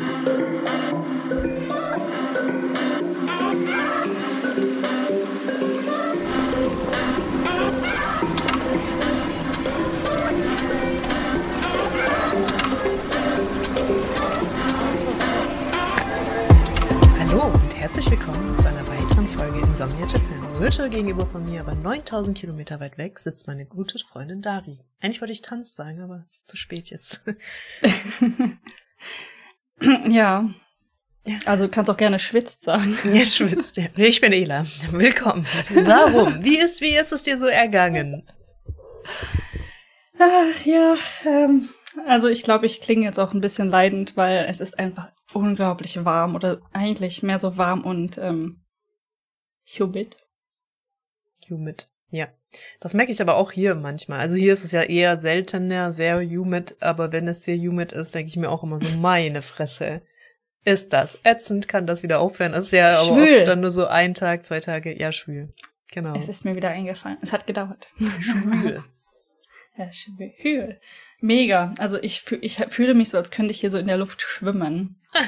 Hallo und herzlich willkommen zu einer weiteren Folge Insomnia Japan. Virtual gegenüber von mir, aber 9000 Kilometer weit weg, sitzt meine gute Freundin Dari. Eigentlich wollte ich Tanz sagen, aber es ist zu spät jetzt. ja. Also du kannst auch gerne schwitzt sagen. Ja, schwitzt, ja. Ich bin Ela. Willkommen. Warum? Wie ist, wie ist es dir so ergangen? Ach, ja, ähm, also ich glaube, ich klinge jetzt auch ein bisschen leidend, weil es ist einfach unglaublich warm oder eigentlich mehr so warm und ähm, humid. Humid, ja. Das merke ich aber auch hier manchmal. Also hier ist es ja eher seltener, sehr humid, aber wenn es sehr humid ist, denke ich mir auch immer so, meine Fresse. Ist das ätzend? Kann das wieder aufhören? Das ist ja aber Schwül. oft dann nur so ein Tag, zwei Tage, ja, schwül. Genau. Es ist mir wieder eingefallen. Es hat gedauert. schwül. Ja, schwül. Mega. Also ich, fühl- ich fühle mich so, als könnte ich hier so in der Luft schwimmen.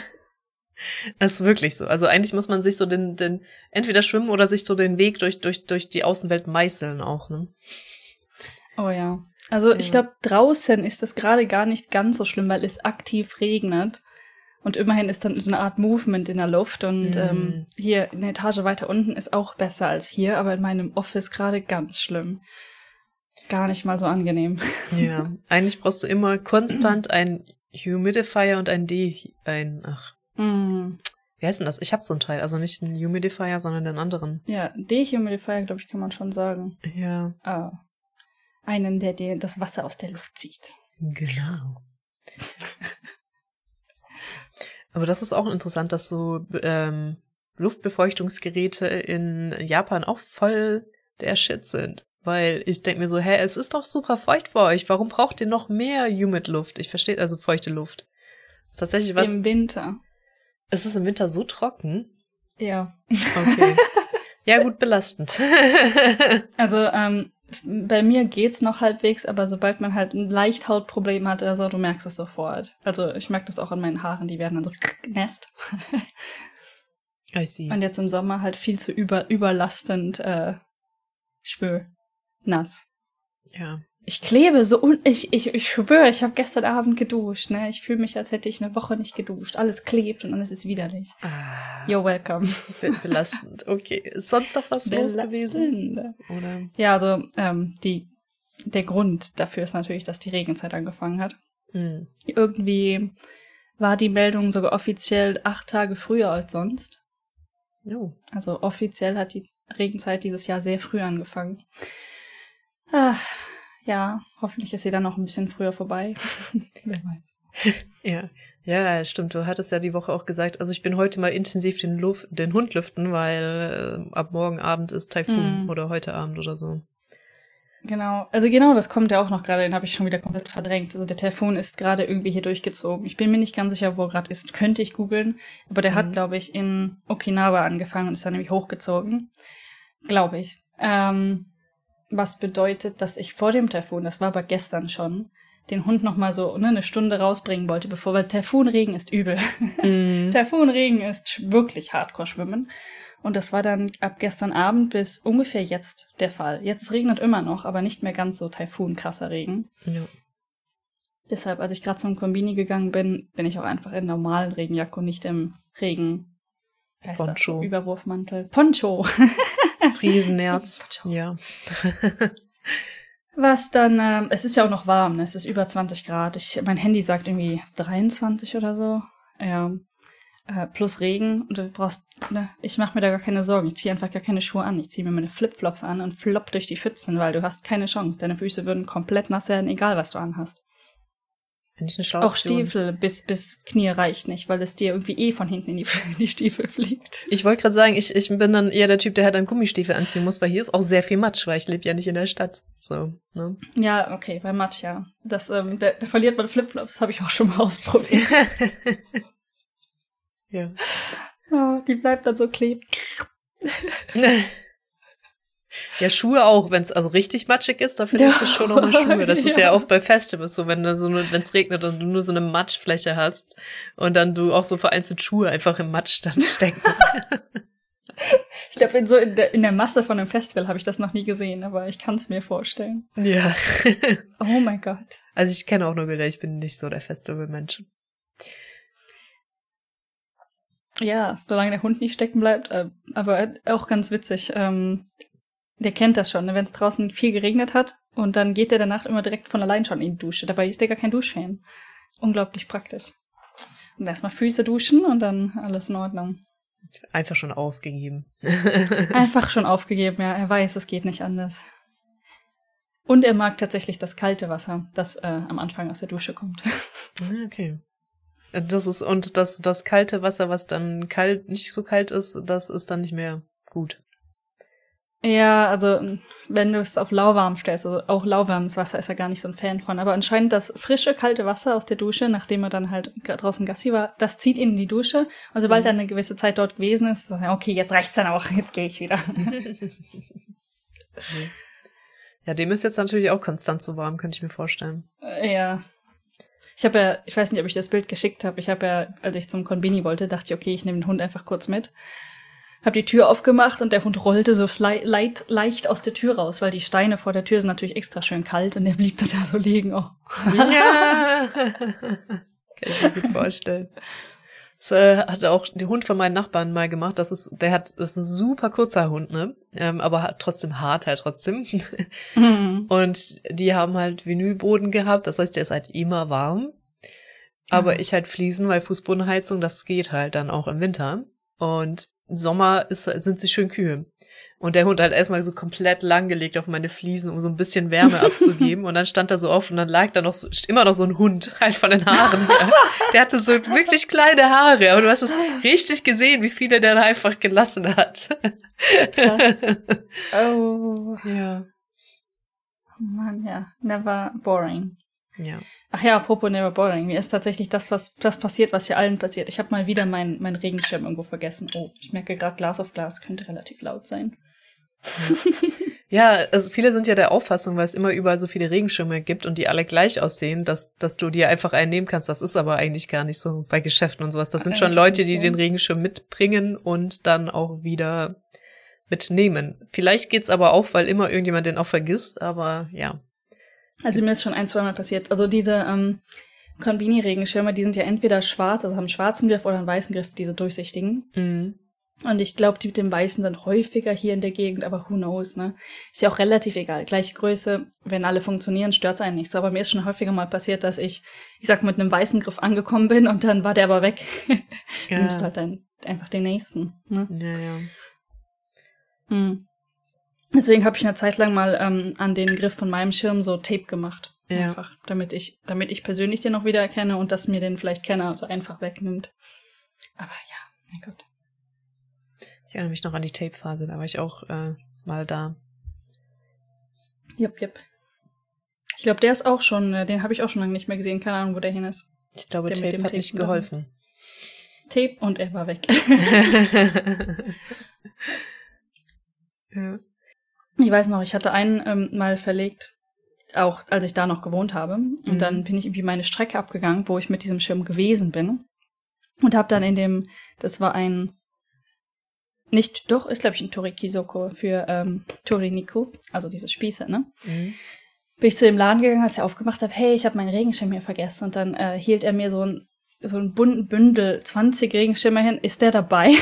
Das ist wirklich so. Also eigentlich muss man sich so den, den, entweder schwimmen oder sich so den Weg durch, durch, durch die Außenwelt meißeln auch, ne? Oh ja. Also ich Ja. glaube, draußen ist das gerade gar nicht ganz so schlimm, weil es aktiv regnet. Und immerhin ist dann so eine Art Movement in der Luft. Und Mhm. ähm, hier eine Etage weiter unten ist auch besser als hier, aber in meinem Office gerade ganz schlimm. Gar nicht mal so angenehm. Ja. Eigentlich brauchst du immer konstant ein Humidifier und ein D, ein, ach, Mm. wie heißt denn das? Ich habe so ein Teil. Also nicht einen Humidifier, sondern den anderen. Ja, Dehumidifier, glaube ich, kann man schon sagen. Ja. Ah. Einen, der dir das Wasser aus der Luft zieht. Genau. Aber das ist auch interessant, dass so ähm, Luftbefeuchtungsgeräte in Japan auch voll der Shit sind. Weil ich denke mir so, hä, es ist doch super feucht bei euch. Warum braucht ihr noch mehr Humid Luft? Ich verstehe, also feuchte Luft. ist tatsächlich was. Im Winter. Ist es im Winter so trocken? Ja. Okay. ja, gut, belastend. Also, ähm, bei mir geht's noch halbwegs, aber sobald man halt ein leicht Hautproblem hat oder so, du merkst es sofort. Also, ich merke das auch an meinen Haaren, die werden dann so nest. I see. Und jetzt im Sommer halt viel zu über, überlastend, äh, schwül, nass. ja. Ich klebe so und ich, ich, ich schwöre, ich habe gestern Abend geduscht, ne? Ich fühle mich, als hätte ich eine Woche nicht geduscht. Alles klebt und alles ist widerlich. Ah, You're welcome. be belastend. Okay. Ist sonst noch was los gewesen? Belastend. Oder? Ja, also ähm, die, der Grund dafür ist natürlich, dass die Regenzeit angefangen hat. Hm. Irgendwie war die Meldung sogar offiziell acht Tage früher als sonst. Oh. Also offiziell hat die Regenzeit dieses Jahr sehr früh angefangen. Ah, ja, hoffentlich ist sie dann noch ein bisschen früher vorbei. Wer weiß. Ja. Ja, stimmt. Du hattest ja die Woche auch gesagt, also ich bin heute mal intensiv den, Luft, den Hund lüften, weil äh, ab morgen Abend ist Taifun Mm. oder heute Abend oder so. Genau, also genau, das kommt ja auch noch gerade, den habe ich schon wieder komplett verdrängt. Also der Telefon ist gerade irgendwie hier durchgezogen. Ich bin mir nicht ganz sicher, wo er gerade ist. Könnte ich googeln. Aber der Mhm. hat, glaube ich, in Okinawa angefangen und ist dann nämlich hochgezogen. Glaube ich. Ähm, was bedeutet, dass ich vor dem Taifun, das war aber gestern schon, den Hund noch mal so ne, eine Stunde rausbringen wollte, bevor, weil Taifunregen ist übel. Mhm. Taifunregen ist wirklich hardcore schwimmen. Und das war dann ab gestern Abend bis ungefähr jetzt der Fall. Jetzt regnet immer noch, aber nicht mehr ganz so Taifun-krasser Regen. ja. Deshalb, als ich gerade zum Kombini gegangen bin, bin ich auch einfach in normalen Regenjacke und nicht im Regen. Poncho. Überwurfmantel. Poncho. Friesenerz. Ja. Was dann, ähm, es ist ja auch noch warm, ne? es ist über 20 Grad. Ich, mein Handy sagt irgendwie 23 oder so. Ja. Äh, plus Regen und du brauchst, ne, ich mache mir da gar keine Sorgen. Ich ziehe einfach gar keine Schuhe an. Ich ziehe mir meine Flipflops an und flopp durch die Pfützen, weil du hast keine Chance. Deine Füße würden komplett nass werden, egal was du anhast. Finde ich eine schlaue Auch. Stiefel bis, bis Knie reicht nicht, weil es dir irgendwie eh von hinten in die, in die Stiefel fliegt. Ich wollte gerade sagen, ich, ich bin dann eher der Typ, der halt dann Gummistiefel anziehen muss, weil hier ist auch sehr viel Matsch, weil ich lebe ja nicht in der Stadt. So, ne? Ja, okay, bei Matsch, ja. Das, ähm, da, da verliert man Flipflops, habe ich auch schon mal ausprobiert. ja. Ja, die bleibt dann so kleben. Ja, Schuhe auch, wenn es also richtig matschig ist, da findest du schon nochmal Schuhe. Das ist ja. ja oft bei Festivals so, wenn so wenn es regnet und du nur so eine Matschfläche hast und dann du auch so vereinzelt Schuhe einfach im Matsch dann stecken. ich glaube, in so in der, in der Masse von einem Festival habe ich das noch nie gesehen, aber ich kann es mir vorstellen. Ja. oh mein Gott. Also ich kenne auch nur Bilder, ich bin nicht so der Festival-Mensch. Ja, solange der Hund nicht stecken bleibt, äh, aber auch ganz witzig. Ähm, der kennt das schon, ne? wenn es draußen viel geregnet hat und dann geht der danach immer direkt von allein schon in die Dusche. Dabei ist der gar kein Duschfan. Unglaublich praktisch. Und erstmal Füße duschen und dann alles in Ordnung. Einfach schon aufgegeben. Einfach schon aufgegeben, ja. Er weiß, es geht nicht anders. Und er mag tatsächlich das kalte Wasser, das äh, am Anfang aus der Dusche kommt. Ah, okay. Das ist, und das, das kalte Wasser, was dann kalt, nicht so kalt ist, das ist dann nicht mehr gut. Ja, also wenn du es auf lauwarm stellst, also auch lauwarmes Wasser ist er gar nicht so ein Fan von. Aber anscheinend das frische, kalte Wasser aus der Dusche, nachdem er dann halt draußen Gassi war, das zieht ihn in die Dusche. Und sobald mhm. er eine gewisse Zeit dort gewesen ist, sagt er, okay, jetzt reicht's dann auch, jetzt gehe ich wieder. ja, dem ist jetzt natürlich auch konstant so warm, könnte ich mir vorstellen. Äh, ja. Ich habe ja, ich weiß nicht, ob ich das Bild geschickt habe. Ich habe ja, als ich zum Konbini wollte, dachte ich, okay, ich nehme den Hund einfach kurz mit habe die Tür aufgemacht und der Hund rollte so leicht, leicht aus der Tür raus, weil die Steine vor der Tür sind natürlich extra schön kalt und der blieb da so liegen. Oh. Ja. Kann ich mir gut vorstellen. Das äh, hat auch der Hund von meinen Nachbarn mal gemacht. Das ist, der hat, das ist ein super kurzer Hund, ne? Ähm, aber hat trotzdem hart halt trotzdem. Mhm. Und die haben halt Vinylboden gehabt. Das heißt, der ist halt immer warm. Aber ja. ich halt Fliesen, weil Fußbodenheizung, das geht halt dann auch im Winter. Und Sommer ist, sind sie schön kühl. Und der Hund hat erstmal so komplett langgelegt auf meine Fliesen, um so ein bisschen Wärme abzugeben. Und dann stand er so auf und dann lag da noch so, immer noch so ein Hund halt von den Haaren. Der, der hatte so wirklich kleine Haare. Aber du hast es richtig gesehen, wie viele der da einfach gelassen hat. Krass. Oh. Ja. Oh Mann, ja. Never boring. Ja. Ach ja, apropos Never Boring. Mir ist tatsächlich das, was das passiert, was hier allen passiert. Ich habe mal wieder meinen mein Regenschirm irgendwo vergessen. Oh, ich merke gerade, Glas auf Glas könnte relativ laut sein. Ja. also viele sind ja der Auffassung, weil es immer überall so viele Regenschirme gibt und die alle gleich aussehen, dass, dass du dir einfach einen nehmen kannst. Das ist aber eigentlich gar nicht so bei Geschäften und sowas. Das sind schon Leute, die den Regenschirm mitbringen und dann auch wieder mitnehmen. Vielleicht geht's aber auch, weil immer irgendjemand den auch vergisst, aber ja. Also mir ist schon ein, zweimal passiert. Also diese ähm, Konbini-Regenschirme, die sind ja entweder schwarz, also haben einen schwarzen Griff oder einen weißen Griff, diese durchsichtigen. Mhm. Und ich glaube, die mit dem Weißen sind häufiger hier in der Gegend, aber who knows, ne? Ist ja auch relativ egal. Gleiche Größe, wenn alle funktionieren, stört's einen nicht so. Aber mir ist schon häufiger mal passiert, dass ich, ich sag, mit einem weißen Griff angekommen bin und dann war der aber weg. Ja. Du nimmst halt dann einfach den nächsten, ne? Ja, ja. Hm. Deswegen habe ich eine Zeit lang mal ähm, an den Griff von meinem Schirm so Tape gemacht. Ja. Einfach, damit ich, damit ich persönlich den noch wieder erkenne und dass mir den vielleicht Kenner so einfach wegnimmt. Aber ja, mein Gott. Ich erinnere mich noch an die Tape-Phase, da war ich auch äh, mal da. Jupp, jupp. Ich glaube, der ist auch schon, äh, den habe ich auch schon lange nicht mehr gesehen. Keine Ahnung, wo der hin ist. Ich glaube, der Tape hat Tape nicht geholfen. Tape und er war weg. ja. Ich weiß noch, ich hatte einen ähm, mal verlegt, auch als ich da noch gewohnt habe. Und mhm. dann bin ich irgendwie meine Strecke abgegangen, wo ich mit diesem Schirm gewesen bin. Und habe dann in dem, das war ein, nicht, doch, ist glaube ich ein Torikisoko für ähm, Toriniko, also diese Spieße, ne? Mhm. Bin ich zu dem Laden gegangen, als er aufgemacht hat, hey, ich habe meinen Regenschirm hier vergessen. Und dann äh, hielt er mir so ein so ein bunten Bündel, 20 Regenschirme hin. Ist der dabei?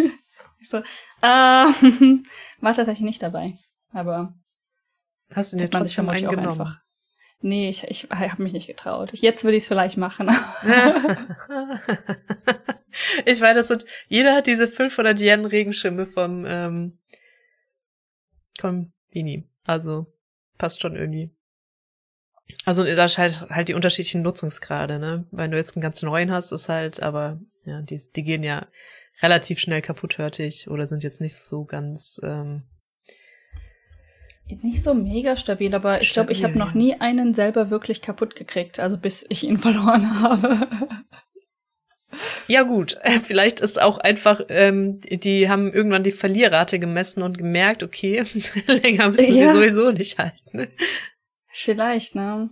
ich so, ah, war tatsächlich nicht dabei. Aber hast du dir trotzdem einen genommen? Nee, ich, ich habe mich nicht getraut. Jetzt würde ich es vielleicht machen. ich weiß, das sind, jeder hat diese 500 Yen Regenschirme vom ähm, Kombini. Also passt schon irgendwie. Also da ist halt, halt die unterschiedlichen Nutzungsgrade, ne? Wenn du jetzt einen ganz neuen hast, ist halt, aber ja, die, die gehen ja relativ schnell kaputt, hörte ich, oder sind jetzt nicht so ganz ähm, nicht so mega stabil, aber ich glaube, ich habe noch nie einen selber wirklich kaputt gekriegt, also bis ich ihn verloren habe. Ja gut, vielleicht ist auch einfach, ähm, die haben irgendwann die Verlierrate gemessen und gemerkt, okay, länger müssen ja. sie sowieso nicht halten. Vielleicht, ne?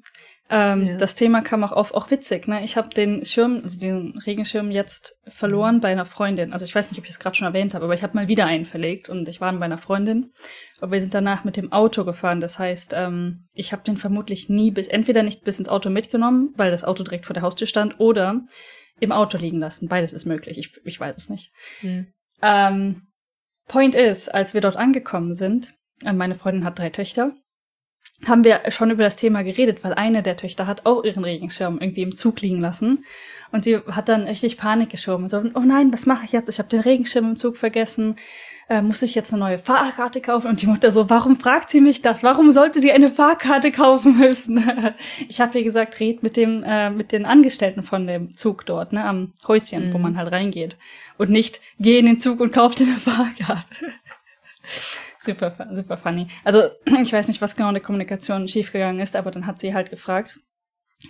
Ähm, ja. Das Thema kam auch auf, auch witzig, ne? Ich habe den Schirm, also den Regenschirm jetzt verloren bei einer Freundin. Also ich weiß nicht, ob ich es gerade schon erwähnt habe, aber ich habe mal wieder einen verlegt und ich war bei einer Freundin. Aber wir sind danach mit dem Auto gefahren. Das heißt, ähm, ich habe den vermutlich nie bis, entweder nicht bis ins Auto mitgenommen, weil das Auto direkt vor der Haustür stand, oder im Auto liegen lassen. Beides ist möglich. Ich, ich weiß es nicht. Mhm. Ähm, Point ist, als wir dort angekommen sind, äh, meine Freundin hat drei Töchter haben wir schon über das Thema geredet, weil eine der Töchter hat auch ihren Regenschirm irgendwie im Zug liegen lassen. Und sie hat dann richtig Panik geschoben. So, oh nein, was mache ich jetzt? Ich habe den Regenschirm im Zug vergessen. Äh, muss ich jetzt eine neue Fahrkarte kaufen? Und die Mutter so, warum fragt sie mich das? Warum sollte sie eine Fahrkarte kaufen müssen? ich habe ihr gesagt, red mit dem, äh, mit den Angestellten von dem Zug dort, ne, am Häuschen, mhm. wo man halt reingeht. Und nicht, geh in den Zug und kauf dir eine Fahrkarte. Super, super funny. Also ich weiß nicht, was genau in der Kommunikation schiefgegangen ist, aber dann hat sie halt gefragt,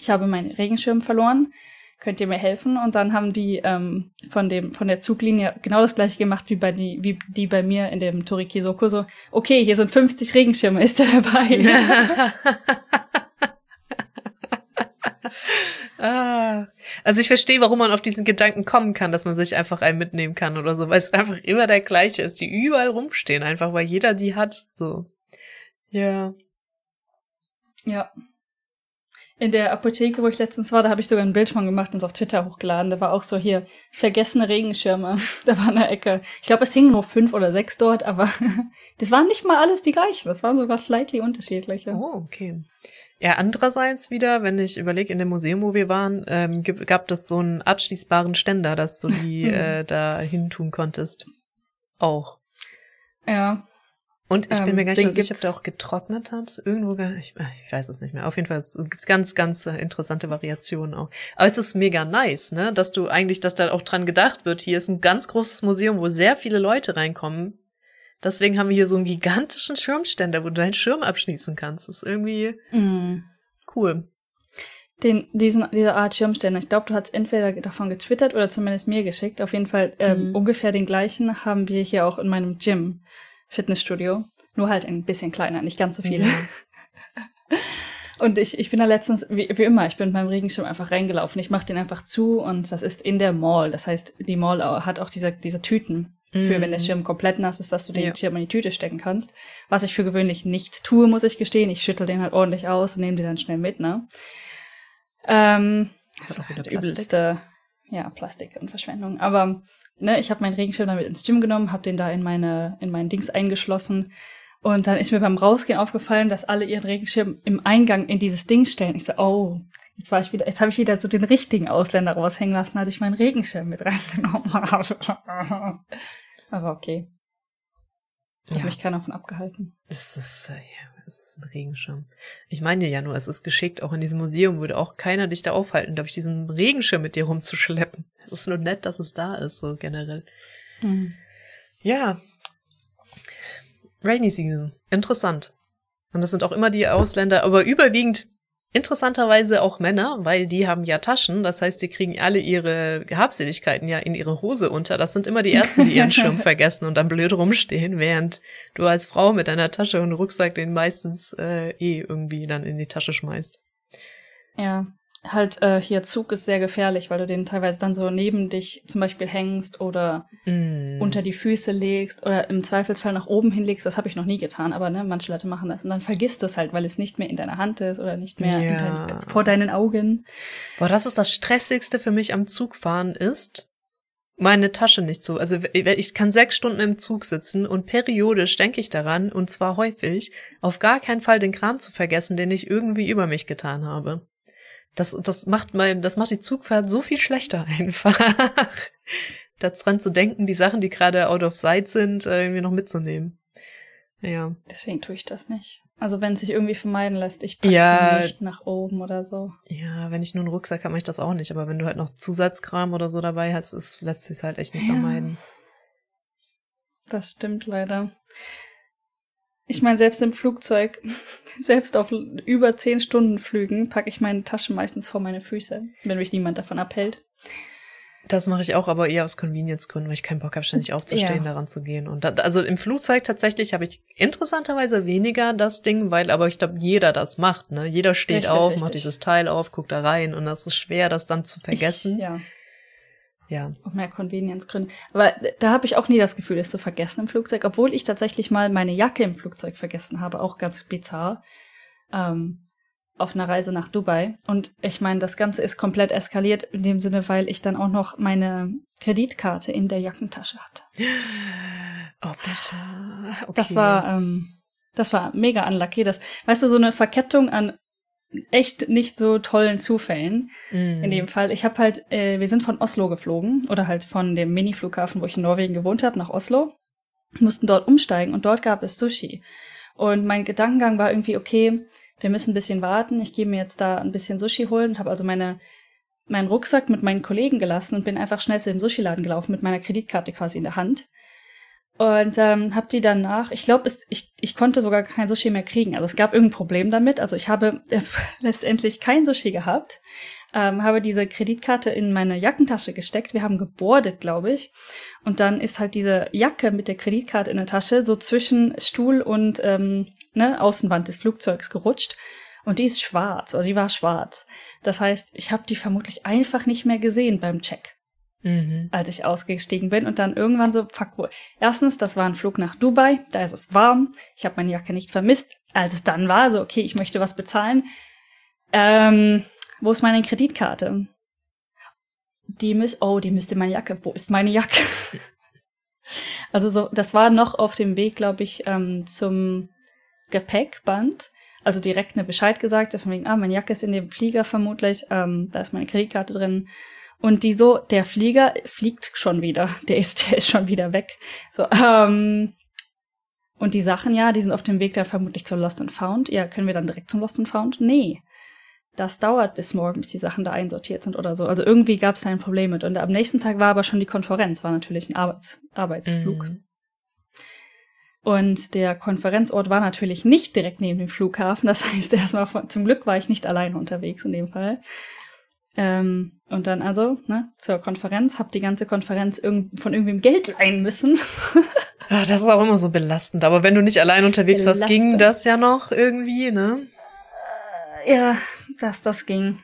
ich habe meinen Regenschirm verloren, könnt ihr mir helfen? Und dann haben die ähm, von dem von der Zuglinie genau das gleiche gemacht wie bei die wie die bei mir in dem Toriki Soko so. Okay, hier sind 50 Regenschirme, ist der dabei? ah, also ich verstehe, warum man auf diesen Gedanken kommen kann, dass man sich einfach einen mitnehmen kann oder so, weil es einfach immer der gleiche ist, die überall rumstehen, einfach weil jeder die hat. So. Ja. Ja. In der Apotheke, wo ich letztens war, da habe ich sogar ein Bild von gemacht und es auf Twitter hochgeladen. Da war auch so hier vergessene Regenschirme. Da war eine Ecke. Ich glaube, es hingen nur fünf oder sechs dort, aber das waren nicht mal alles die gleichen. Das waren sogar slightly unterschiedliche. Oh, okay. Ja, andererseits wieder, wenn ich überlege, in dem Museum, wo wir waren, ähm, gab es so einen abschließbaren Ständer, dass du die äh, da hin tun konntest. Auch. Ja. Und ich bin mir ähm, gar nicht sicher, ob der auch getrocknet hat. Irgendwo, ich, ich weiß es nicht mehr. Auf jeden Fall, es gibt ganz, ganz interessante Variationen auch. Aber es ist mega nice, ne, dass du eigentlich, dass da auch dran gedacht wird. Hier ist ein ganz großes Museum, wo sehr viele Leute reinkommen. Deswegen haben wir hier so einen gigantischen Schirmständer, wo du deinen Schirm abschließen kannst. Das ist irgendwie mm. cool. Den, diesen, diese Art Schirmständer, ich glaube, du hast entweder davon getwittert oder zumindest mir geschickt. Auf jeden Fall ähm, mm. ungefähr den gleichen haben wir hier auch in meinem Gym, Fitnessstudio. Nur halt ein bisschen kleiner, nicht ganz so viele. Mm. Und ich, ich bin da letztens, wie, wie immer, ich bin mit meinem Regenschirm einfach reingelaufen. Ich mache den einfach zu und das ist in der Mall. Das heißt, die Mall hat auch diese, diese Tüten für wenn der mhm. Schirm komplett nass ist, dass du den ja. Schirm in die Tüte stecken kannst. Was ich für gewöhnlich nicht tue, muss ich gestehen. Ich schüttel den halt ordentlich aus und nehme den dann schnell mit, ne? Ähm, das ist halt übelste, ja, Plastik und Verschwendung. Aber ne, ich habe meinen Regenschirm damit ins Gym genommen, habe den da in meine in meinen Dings eingeschlossen und dann ist mir beim Rausgehen aufgefallen, dass alle ihren Regenschirm im Eingang in dieses Ding stellen. Ich so, oh, Jetzt war ich wieder, jetzt habe ich wieder so den richtigen Ausländer raushängen lassen, als ich meinen Regenschirm mit reingenommen habe. Aber okay. Hat ja. mich keiner von abgehalten. Es ist, äh, ja, es ist ein Regenschirm. Ich meine ja nur, es ist geschickt, auch in diesem Museum würde auch keiner dich da aufhalten, glaube ich, diesen Regenschirm mit dir rumzuschleppen. Es ist nur nett, dass es da ist, so generell. Mhm. Ja. Rainy Season. Interessant. Und das sind auch immer die Ausländer, aber überwiegend Interessanterweise auch Männer, weil die haben ja Taschen, das heißt, die kriegen alle ihre Habseligkeiten ja in ihre Hose unter. Das sind immer die ersten, die ihren Schirm vergessen und dann blöd rumstehen, während du als Frau mit deiner Tasche und Rucksack den meistens äh, eh irgendwie dann in die Tasche schmeißt. Ja, halt äh, hier Zug ist sehr gefährlich, weil du den teilweise dann so neben dich zum Beispiel hängst oder mm. unter die Füße legst oder im Zweifelsfall nach oben hinlegst. Das habe ich noch nie getan, aber ne, manche Leute machen das und dann vergisst du es halt, weil es nicht mehr in deiner Hand ist oder nicht mehr ja. dein, vor deinen Augen. Boah, das ist das Stressigste für mich am Zugfahren ist, meine Tasche nicht so. Also ich kann sechs Stunden im Zug sitzen und periodisch denke ich daran, und zwar häufig, auf gar keinen Fall den Kram zu vergessen, den ich irgendwie über mich getan habe. Das, das macht mein, das macht die Zugfahrt so viel schlechter einfach. Daran zu denken, die Sachen, die gerade out of sight sind, äh, irgendwie noch mitzunehmen. Ja. Deswegen tue ich das nicht. Also wenn es sich irgendwie vermeiden lässt, ich packe ja, nicht nach oben oder so. Ja, wenn ich nur einen Rucksack habe, mache ich das auch nicht. Aber wenn du halt noch Zusatzkram oder so dabei hast, ist, lässt sich halt echt nicht ja. vermeiden. Das stimmt leider. Ich meine, selbst im Flugzeug, selbst auf über zehn Stunden Flügen, packe ich meine Tasche meistens vor meine Füße, wenn mich niemand davon abhält. Das mache ich auch, aber eher aus Convenience-Gründen, weil ich keinen Bock habe, ständig aufzustehen, ja. daran zu gehen. Und da, also im Flugzeug tatsächlich habe ich interessanterweise weniger das Ding, weil aber ich glaube, jeder das macht. Ne? Jeder steht richtig, auf, richtig. macht dieses Teil auf, guckt da rein und das ist schwer, das dann zu vergessen. Ich, ja. Ja. Auch mehr Convenience-Gründe. Aber da habe ich auch nie das Gefühl, es zu vergessen im Flugzeug, obwohl ich tatsächlich mal meine Jacke im Flugzeug vergessen habe, auch ganz bizarr. Ähm, auf einer Reise nach Dubai. Und ich meine, das Ganze ist komplett eskaliert in dem Sinne, weil ich dann auch noch meine Kreditkarte in der Jackentasche hatte. Oh, bitte. Okay. Das war, ähm, das war mega unlucky. Das, weißt du, so eine Verkettung an echt nicht so tollen Zufällen. Mm. In dem Fall, ich habe halt, äh, wir sind von Oslo geflogen oder halt von dem Mini-Flughafen, wo ich in Norwegen gewohnt habe, nach Oslo, mussten dort umsteigen und dort gab es Sushi. Und mein Gedankengang war irgendwie, okay, wir müssen ein bisschen warten. Ich gehe mir jetzt da ein bisschen Sushi holen und habe also meine meinen Rucksack mit meinen Kollegen gelassen und bin einfach schnell zu dem Sushi-Laden gelaufen mit meiner Kreditkarte quasi in der Hand. Und ähm, habe die danach, ich glaube, ich, ich konnte sogar kein Sushi mehr kriegen. Also es gab irgendein Problem damit. Also ich habe äh, letztendlich kein Sushi gehabt ähm, habe diese Kreditkarte in meine Jackentasche gesteckt. Wir haben gebordet, glaube ich. Und dann ist halt diese Jacke mit der Kreditkarte in der Tasche so zwischen Stuhl und ähm, ne, Außenwand des Flugzeugs gerutscht. Und die ist schwarz, oder die war schwarz. Das heißt, ich habe die vermutlich einfach nicht mehr gesehen beim Check. Mhm. als ich ausgestiegen bin und dann irgendwann so, fuck, wo. Erstens, das war ein Flug nach Dubai, da ist es warm, ich habe meine Jacke nicht vermisst. Als es dann war, so, okay, ich möchte was bezahlen. Ähm, wo ist meine Kreditkarte? Die müsste, oh, die müsste meine Jacke. Wo ist meine Jacke? also so, das war noch auf dem Weg, glaube ich, ähm, zum Gepäckband. Also direkt eine Bescheid gesagt, von wegen, ah, meine Jacke ist in dem Flieger vermutlich, ähm, da ist meine Kreditkarte drin. Und die so, der Flieger fliegt schon wieder, der ist, der ist schon wieder weg. So, ähm, und die Sachen, ja, die sind auf dem Weg da vermutlich zur Lost and Found. Ja, können wir dann direkt zum Lost and Found? Nee das dauert bis morgen, bis die Sachen da einsortiert sind oder so. Also irgendwie gab es da ein Problem mit. Und am nächsten Tag war aber schon die Konferenz, war natürlich ein Arbeits Arbeitsflug. Mhm. Und der Konferenzort war natürlich nicht direkt neben dem Flughafen. Das heißt, erstmal von, zum Glück war ich nicht alleine unterwegs in dem Fall. Ähm, und dann also ne, zur Konferenz, hab die ganze Konferenz irgend, von irgendwem Geld leihen müssen. Ach, das ist auch immer so belastend. Aber wenn du nicht allein unterwegs belastend. warst, ging das ja noch irgendwie, ne? Ja, das, das ging.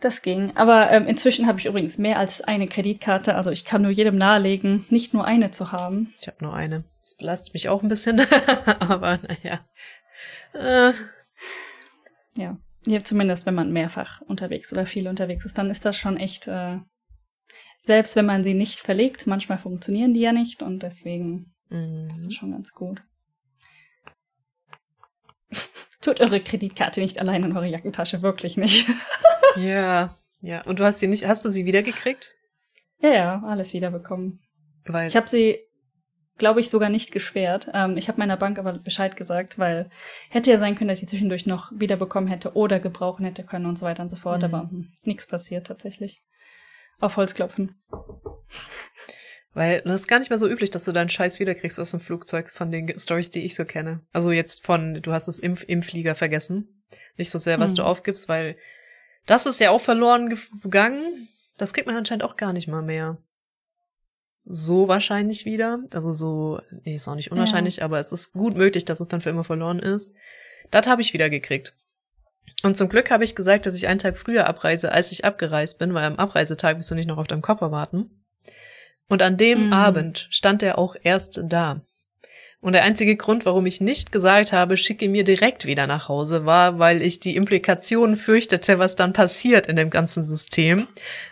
Das ging. Aber ähm, inzwischen habe ich übrigens mehr als eine Kreditkarte. Also ich kann nur jedem nahelegen, nicht nur eine zu haben. Ich habe nur eine. Das belastet mich auch ein bisschen. Aber naja. Äh. Ja. Ja. Zumindest wenn man mehrfach unterwegs oder viel unterwegs ist, dann ist das schon echt. Äh, selbst wenn man sie nicht verlegt, manchmal funktionieren die ja nicht und deswegen mhm. das ist schon ganz gut. Tut eure Kreditkarte nicht allein in eure Jackentasche, wirklich nicht. ja, ja. Und du hast sie nicht, hast du sie wiedergekriegt? Ja, ja, alles wiederbekommen. Weil ich habe sie, glaube ich, sogar nicht gesperrt. Ähm, ich habe meiner Bank aber Bescheid gesagt, weil hätte ja sein können, dass ich zwischendurch noch wiederbekommen hätte oder gebrauchen hätte können und so weiter und so fort. Mhm. Aber hm, nichts passiert tatsächlich. Auf Holz klopfen. Weil das ist gar nicht mehr so üblich, dass du deinen Scheiß wiederkriegst aus dem Flugzeug von den Stories, die ich so kenne. Also jetzt von, du hast es im, im Flieger vergessen. Nicht so sehr, was mhm. du aufgibst, weil das ist ja auch verloren gegangen. Das kriegt man anscheinend auch gar nicht mal mehr. So wahrscheinlich wieder. Also so, nee, ist auch nicht unwahrscheinlich, ja. aber es ist gut möglich, dass es dann für immer verloren ist. Das habe ich wieder gekriegt. Und zum Glück habe ich gesagt, dass ich einen Tag früher abreise, als ich abgereist bin, weil am Abreisetag musst du nicht noch auf deinem Koffer warten. Und an dem mhm. Abend stand er auch erst da. Und der einzige Grund, warum ich nicht gesagt habe, schicke mir direkt wieder nach Hause, war, weil ich die Implikationen fürchtete, was dann passiert in dem ganzen System.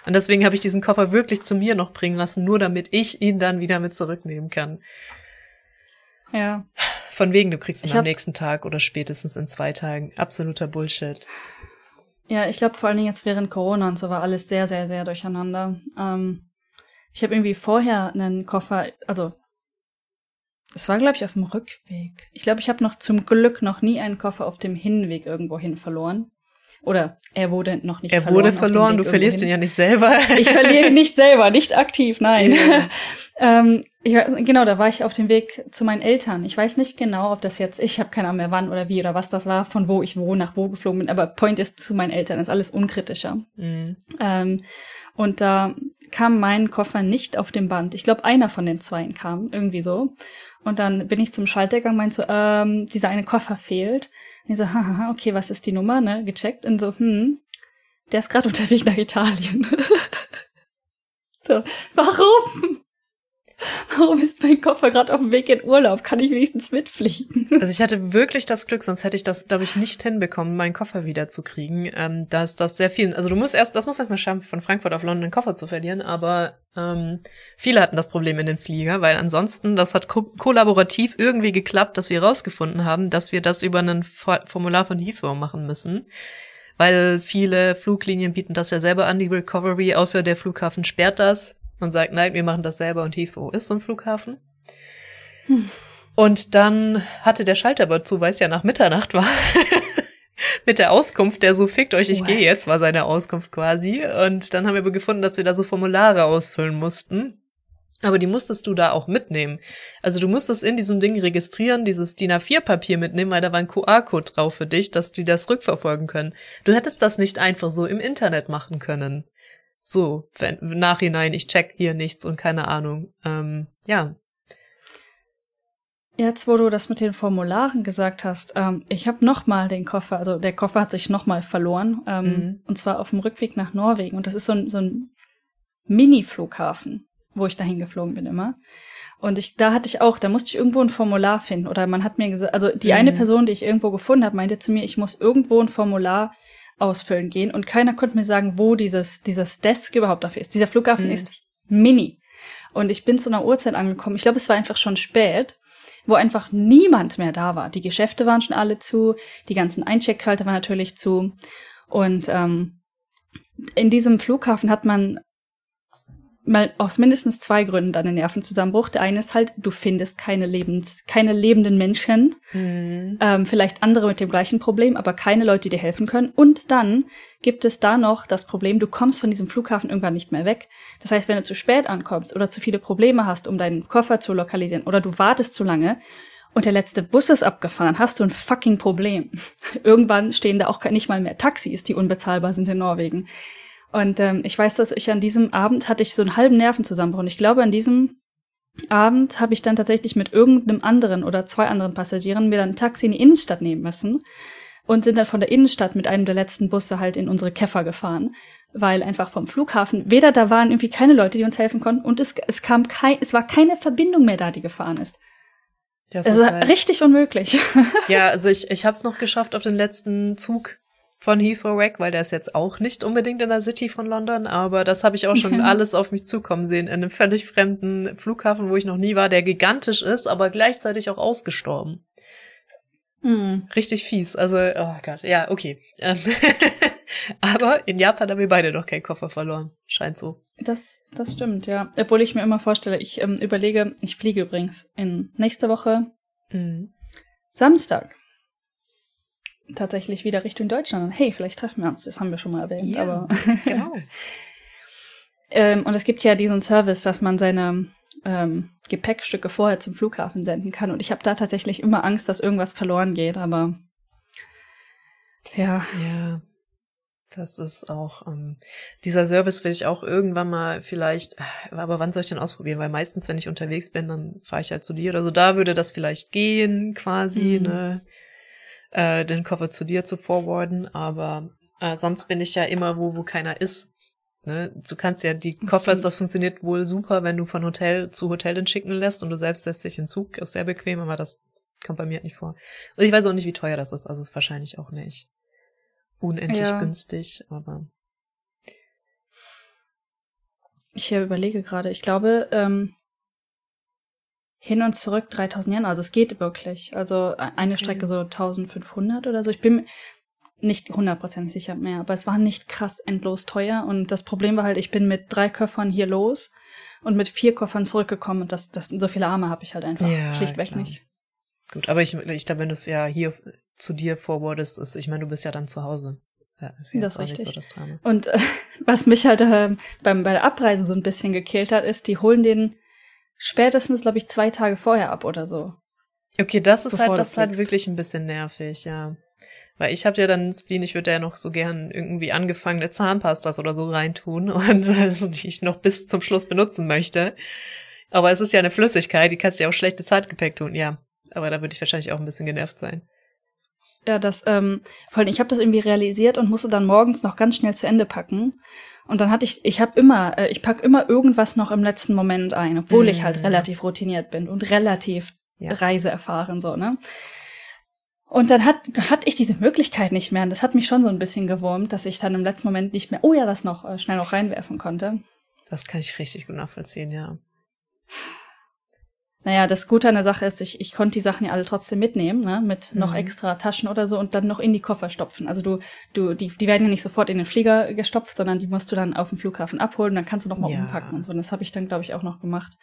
Und deswegen habe ich diesen Koffer wirklich zu mir noch bringen lassen, nur damit ich ihn dann wieder mit zurücknehmen kann. Ja. Von wegen, du kriegst ihn am nächsten Tag oder spätestens in zwei Tagen. Absoluter Bullshit. Ja, ich glaube vor allen Dingen jetzt während Corona und so war alles sehr, sehr, sehr durcheinander. Ähm ich habe irgendwie vorher einen Koffer, also es war, glaube ich, auf dem Rückweg. Ich glaube, ich habe noch zum Glück noch nie einen Koffer auf dem Hinweg irgendwo hin verloren. Oder er wurde noch nicht er verloren. Er wurde verloren, du verlierst ihn ja nicht selber. Ich verliere ihn nicht selber, nicht aktiv, nein. Ja. ähm, ich, genau, da war ich auf dem Weg zu meinen Eltern. Ich weiß nicht genau, ob das jetzt, ich habe keine Ahnung mehr wann oder wie oder was das war, von wo ich wo nach wo geflogen bin, aber Point ist zu meinen Eltern, ist alles unkritischer. Mhm. Ähm, und da kam mein Koffer nicht auf dem Band. Ich glaube, einer von den zweien kam, irgendwie so. Und dann bin ich zum Schalter gegangen, meinte so, ähm, dieser eine Koffer fehlt. Und ich so, haha, okay, was ist die Nummer, ne? Gecheckt. Und so, hm, der ist gerade unterwegs nach Italien. so, warum? Warum ist mein Koffer gerade auf dem Weg in Urlaub? Kann ich wenigstens mitfliegen? Also ich hatte wirklich das Glück, sonst hätte ich das, glaube ich, nicht hinbekommen, meinen Koffer wiederzukriegen. Ähm, da ist das sehr viel. Also du musst erst, das muss erstmal schaffen, von Frankfurt auf London einen Koffer zu verlieren, aber ähm, viele hatten das Problem in den Flieger, weil ansonsten, das hat ko kollaborativ irgendwie geklappt, dass wir rausgefunden haben, dass wir das über ein Formular von Heathrow machen müssen. Weil viele Fluglinien bieten das ja selber an, die Recovery, außer der Flughafen sperrt das und sagt, nein, wir machen das selber und Heathrow ist so ein Flughafen. Hm. Und dann hatte der Schalter aber zu, weil es ja nach Mitternacht war. Mit der Auskunft, der so fickt euch, ich gehe jetzt, war seine Auskunft quasi. Und dann haben wir aber gefunden, dass wir da so Formulare ausfüllen mussten. Aber die musstest du da auch mitnehmen. Also du musstest in diesem Ding registrieren, dieses DIN A4-Papier mitnehmen, weil da war ein QR-Code drauf für dich, dass die das rückverfolgen können. Du hättest das nicht einfach so im Internet machen können. So, wenn, im Nachhinein, ich check hier nichts und keine Ahnung. Ähm, ja. Jetzt, wo du das mit den Formularen gesagt hast, ähm, ich habe noch mal den Koffer, also der Koffer hat sich noch mal verloren, ähm, mhm. und zwar auf dem Rückweg nach Norwegen. Und das ist so ein, so ein Mini-Flughafen, wo ich dahin geflogen bin immer. Und ich, da hatte ich auch, da musste ich irgendwo ein Formular finden. Oder man hat mir gesagt, also die mhm. eine Person, die ich irgendwo gefunden habe, meinte zu mir, ich muss irgendwo ein Formular ausfüllen gehen und keiner konnte mir sagen, wo dieses, dieses Desk überhaupt dafür ist. Dieser Flughafen mhm. ist mini. Und ich bin zu einer Uhrzeit angekommen. Ich glaube, es war einfach schon spät, wo einfach niemand mehr da war. Die Geschäfte waren schon alle zu, die ganzen Eincheckschalter waren natürlich zu. Und ähm, in diesem Flughafen hat man mal aus mindestens zwei Gründen deinen Nervenzusammenbruch. Der eine ist halt, du findest keine Lebens, keine lebenden Menschen, mhm. ähm, vielleicht andere mit dem gleichen Problem, aber keine Leute, die dir helfen können. Und dann gibt es da noch das Problem, du kommst von diesem Flughafen irgendwann nicht mehr weg. Das heißt, wenn du zu spät ankommst oder zu viele Probleme hast, um deinen Koffer zu lokalisieren oder du wartest zu lange, und der letzte Bus ist abgefahren, hast du ein fucking Problem. Irgendwann stehen da auch nicht mal mehr Taxis, die unbezahlbar sind in Norwegen. Und ähm, ich weiß, dass ich an diesem Abend hatte ich so einen halben Nervenzusammenbruch. Und ich glaube, an diesem Abend habe ich dann tatsächlich mit irgendeinem anderen oder zwei anderen Passagieren mir dann ein Taxi in die Innenstadt nehmen müssen und sind dann von der Innenstadt mit einem der letzten Busse halt in unsere Käfer gefahren, weil einfach vom Flughafen weder da waren irgendwie keine Leute, die uns helfen konnten und es, es kam kein, es war keine Verbindung mehr da, die gefahren ist. Das es ist halt richtig unmöglich. Ja, also ich, ich habe es noch geschafft auf den letzten Zug von Heathrow weg, weil der ist jetzt auch nicht unbedingt in der City von London, aber das habe ich auch schon alles auf mich zukommen sehen in einem völlig fremden Flughafen, wo ich noch nie war, der gigantisch ist, aber gleichzeitig auch ausgestorben. Hm. Richtig fies. Also, oh Gott, ja, okay. Ähm, aber in Japan haben wir beide noch keinen Koffer verloren. Scheint so. Das, das stimmt, ja. Obwohl ich mir immer vorstelle, ich ähm, überlege, ich fliege übrigens in nächste Woche mhm. Samstag tatsächlich wieder Richtung Deutschland. Hey, vielleicht treffen wir uns. Das haben wir schon mal erwähnt. Ja, aber genau. ähm, und es gibt ja diesen Service, dass man seine ähm, Gepäckstücke vorher zum Flughafen senden kann. Und ich habe da tatsächlich immer Angst, dass irgendwas verloren geht. Aber ja. Ja. Das ist auch, ähm, dieser Service will ich auch irgendwann mal vielleicht, äh, aber wann soll ich denn ausprobieren? Weil meistens, wenn ich unterwegs bin, dann fahre ich halt zu dir oder so. Da würde das vielleicht gehen, quasi, mhm. ne? Äh, den Koffer zu dir zu forwarden, aber äh, sonst bin ich ja immer wo, wo keiner ist. Ne? Du kannst ja die Koffer, das funktioniert wohl super, wenn du von Hotel zu Hotel schicken lässt und du selbst lässt dich in Zug, ist sehr bequem, aber das kommt bei mir halt nicht vor. Und ich weiß auch nicht, wie teuer das ist, also ist wahrscheinlich auch nicht unendlich ja. günstig, aber. Ich überlege gerade, ich glaube, ähm, hin und zurück 3000 Yen. Also es geht wirklich. Also e-, eine Strecke so 1500 oder so. Ich bin nicht hundertprozentig sicher mehr, aber es war nicht krass endlos teuer. Und das Problem war halt, ich bin mit drei Koffern hier los und mit vier Koffern zurückgekommen. Und das, das so viele Arme habe ich halt einfach ja, schlichtweg klar. nicht. Gut, aber ich, ich glaube, wenn du es ja hier zu dir forwardest, ist, ich meine, du bist ja dann zu Hause. Ja, ist das ist richtig. So das und äh, was mich halt äh, beim, bei der Abreise so ein bisschen gekillt hat, ist, die holen den spätestens, glaube ich, zwei Tage vorher ab oder so. Okay, das ist halt, das ist halt wirklich ein bisschen nervig, ja. Weil ich habe ja dann Spleen, ich würde ja noch so gern irgendwie angefangene Zahnpastas oder so reintun und also, die ich noch bis zum Schluss benutzen möchte. Aber es ist ja eine Flüssigkeit, die kannst du ja auch schlechte Zeitgepäck tun, ja. Aber da würde ich wahrscheinlich auch ein bisschen genervt sein. Ja, das, ähm, vor allem, ich habe das irgendwie realisiert und musste dann morgens noch ganz schnell zu Ende packen. Und dann hatte ich, ich habe immer, äh, ich pack immer irgendwas noch im letzten Moment ein, obwohl mhm. ich halt relativ routiniert bin und relativ ja. reiseerfahren, so, ne? Und dann hat, hatte ich diese Möglichkeit nicht mehr. Und das hat mich schon so ein bisschen gewurmt, dass ich dann im letzten Moment nicht mehr, oh ja, das noch äh, schnell noch reinwerfen konnte. Das kann ich richtig gut nachvollziehen, ja. Naja, das Gute an der Sache ist, ich, ich konnte die Sachen ja alle trotzdem mitnehmen, ne? mit noch mhm. extra Taschen oder so und dann noch in die Koffer stopfen. Also du, du, die, die werden ja nicht sofort in den Flieger gestopft, sondern die musst du dann auf dem Flughafen abholen dann kannst du noch mal ja. umpacken und so. Und das habe ich dann, glaube ich, auch noch gemacht.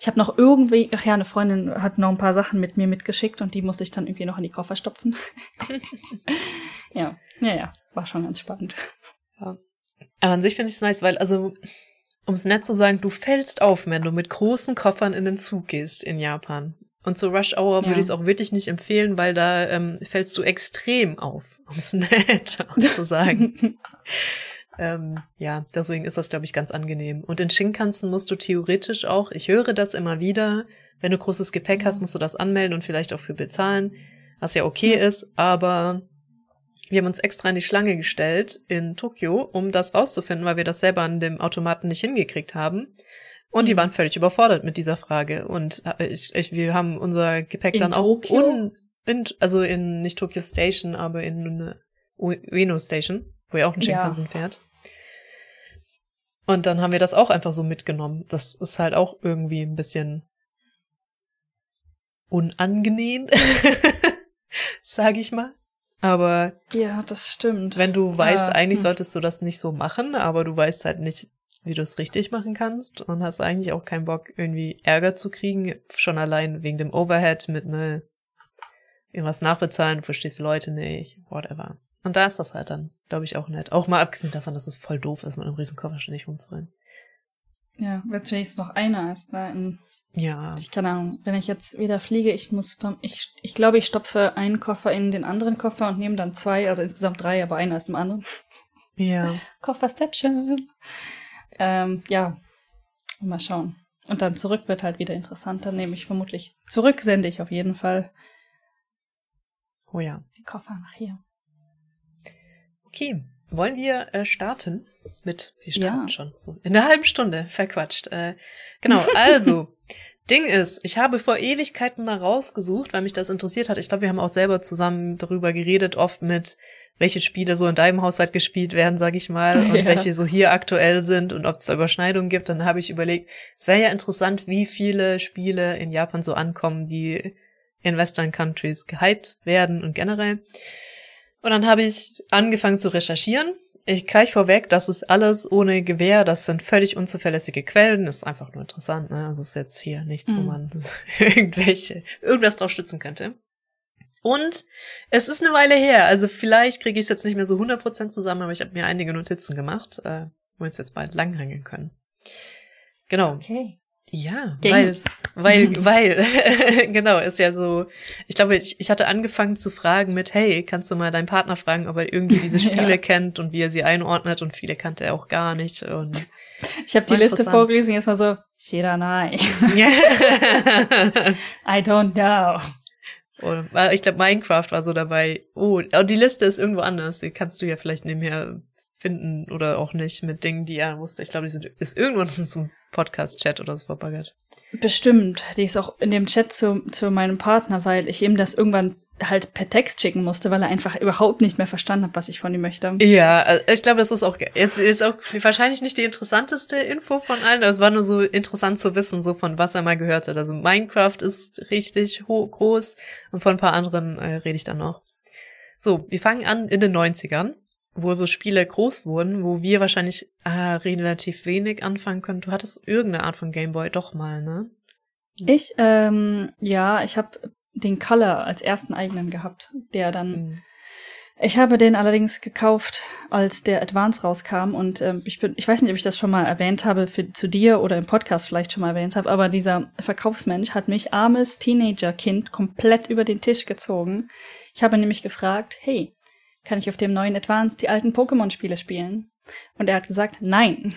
Ich habe noch irgendwie, ach ja, eine Freundin hat noch ein paar Sachen mit mir mitgeschickt und die musste ich dann irgendwie noch in die Koffer stopfen. ja, ja, ja, war schon ganz spannend. Ja. Aber an sich finde ich es nice, weil also um es nett zu sagen, du fällst auf, wenn du mit großen Koffern in den Zug gehst in Japan. Und zu Rush Hour ja. würde ich es auch wirklich nicht empfehlen, weil da ähm, fällst du extrem auf, um es nett zu sagen. ähm, ja, deswegen ist das, glaube ich, ganz angenehm. Und in Shinkansen musst du theoretisch auch, ich höre das immer wieder, wenn du großes Gepäck hast, musst du das anmelden und vielleicht auch für bezahlen, was ja okay ja. ist, aber wir haben uns extra in die Schlange gestellt in Tokio, um das rauszufinden, weil wir das selber an dem Automaten nicht hingekriegt haben. Und die mhm. waren völlig überfordert mit dieser Frage. Und äh, ich, ich, wir haben unser Gepäck in dann Tokio? auch un, in, also in nicht Tokyo Station, aber in Ueno Station, wo ja auch ein Shinkansen ja. fährt. Und dann haben wir das auch einfach so mitgenommen. Das ist halt auch irgendwie ein bisschen unangenehm, sage ich mal. Aber ja, das stimmt. Wenn du weißt, ja. eigentlich hm. solltest du das nicht so machen, aber du weißt halt nicht, wie du es richtig machen kannst und hast eigentlich auch keinen Bock, irgendwie Ärger zu kriegen, schon allein wegen dem Overhead mit ne irgendwas nachbezahlen, du verstehst die Leute nicht, whatever. Und da ist das halt dann, glaube ich, auch nett. Auch mal abgesehen davon, dass es voll doof ist, mit einem riesen Koffer ständig rumzurennen. Ja, wenn es wenigstens noch einer ist, ne? In ja. Ich keine Ahnung, wenn ich jetzt wieder fliege, ich muss, ich, ich glaube, ich stopfe einen Koffer in den anderen Koffer und nehme dann zwei, also insgesamt drei, aber einer ist im anderen. Ja. Kofferception. Ähm, ja, mal schauen. Und dann zurück wird halt wieder interessant. Dann nehme ich vermutlich zurück, sende ich auf jeden Fall. Oh ja. Die Koffer nach hier. Okay, wollen wir äh, starten mit, wir starten ja. schon, so in einer halben Stunde, verquatscht. Äh, genau, also, Ding ist, ich habe vor Ewigkeiten mal rausgesucht, weil mich das interessiert hat. Ich glaube, wir haben auch selber zusammen darüber geredet, oft mit welche Spiele so in deinem Haushalt gespielt werden, sag ich mal, und ja. welche so hier aktuell sind und ob es da Überschneidungen gibt. Dann habe ich überlegt, es wäre ja interessant, wie viele Spiele in Japan so ankommen, die in Western Countries gehypt werden und generell. Und dann habe ich angefangen zu recherchieren ich gleich vorweg, das ist alles ohne Gewehr, das sind völlig unzuverlässige Quellen, das ist einfach nur interessant, ne? Das ist jetzt hier nichts, mhm. wo man irgendwelche, irgendwas drauf stützen könnte. Und es ist eine Weile her, also vielleicht kriege ich es jetzt nicht mehr so 100% zusammen, aber ich habe mir einige Notizen gemacht, äh, wo wir uns jetzt bald langhangeln können. Genau. Okay. Ja, weil, weil, weil, genau, ist ja so, ich glaube, ich, ich hatte angefangen zu fragen mit, hey, kannst du mal deinen Partner fragen, ob er irgendwie diese Spiele ja. kennt und wie er sie einordnet und viele kannte er auch gar nicht und ich habe die Liste vorgelesen, jetzt mal so, Shiranai. I don't know. Und, ich glaube, Minecraft war so dabei. Oh, die Liste ist irgendwo anders. Die kannst du ja vielleicht nebenher finden oder auch nicht mit Dingen, die er wusste. Ich glaube, die sind, ist irgendwo in zum Podcast-Chat oder so verbaggert. Bestimmt. Die ist auch in dem Chat zu, zu meinem Partner, weil ich ihm das irgendwann halt per Text schicken musste, weil er einfach überhaupt nicht mehr verstanden hat, was ich von ihm möchte. Ja, also ich glaube, das ist auch jetzt ist auch wahrscheinlich nicht die interessanteste Info von allen, aber es war nur so interessant zu wissen, so von was er mal gehört hat. Also Minecraft ist richtig groß und von ein paar anderen äh, rede ich dann noch. So, wir fangen an in den 90ern wo so Spiele groß wurden, wo wir wahrscheinlich äh, relativ wenig anfangen können. Du hattest irgendeine Art von Gameboy doch mal, ne? Ich, ähm, ja, ich habe den Color als ersten eigenen gehabt, der dann. Mhm. Ich habe den allerdings gekauft, als der Advance rauskam und ähm, ich bin, ich weiß nicht, ob ich das schon mal erwähnt habe für, zu dir oder im Podcast vielleicht schon mal erwähnt habe, aber dieser Verkaufsmensch hat mich armes Teenager-Kind komplett über den Tisch gezogen. Ich habe nämlich gefragt, hey, kann ich auf dem neuen Advance die alten Pokémon-Spiele spielen? Und er hat gesagt, nein.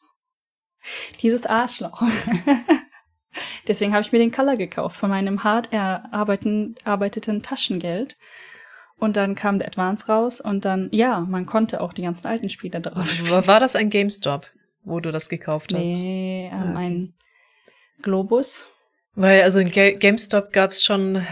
Dieses Arschloch. Deswegen habe ich mir den Color gekauft von meinem hart erarbeiteten Taschengeld. Und dann kam der Advance raus und dann, ja, man konnte auch die ganzen alten Spiele drauf spielen. War das ein GameStop, wo du das gekauft hast? Nee, ähm, okay. ein Globus. Weil, also in Ga GameStop gab es schon,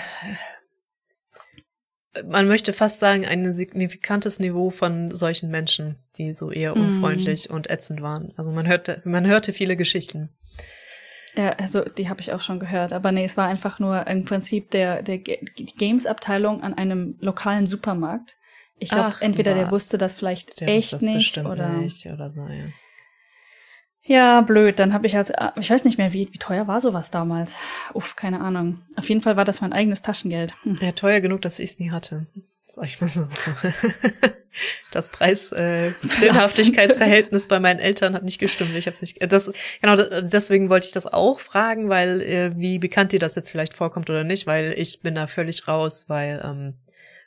man möchte fast sagen, ein signifikantes Niveau von solchen Menschen, die so eher mhm. unfreundlich mm. und ätzend waren. Also man hörte, man hörte viele Geschichten. Ja, also die habe ich auch schon gehört. Aber nee, es war einfach nur im Prinzip der, der Games-Abteilung an einem lokalen Supermarkt. Ich glaube, entweder was. der wusste das vielleicht der echt das nicht oder, nicht oder so, ja. Ja, blöd. Dann habe ich als, ich weiß nicht mehr, wie, wie teuer war sowas damals. Uff, keine Ahnung. Auf jeden Fall war das mein eigenes Taschengeld. Hm. Ja, teuer genug, dass ich es nie hatte. Sag ich mal so. Das Preis-Sinnhaftigkeitsverhältnis äh, bei meinen Eltern hat nicht gestimmt. Ich habe es nicht. Das genau deswegen wollte ich das auch fragen, weil äh, wie bekannt dir das jetzt vielleicht vorkommt oder nicht, weil ich bin da völlig raus, weil ähm,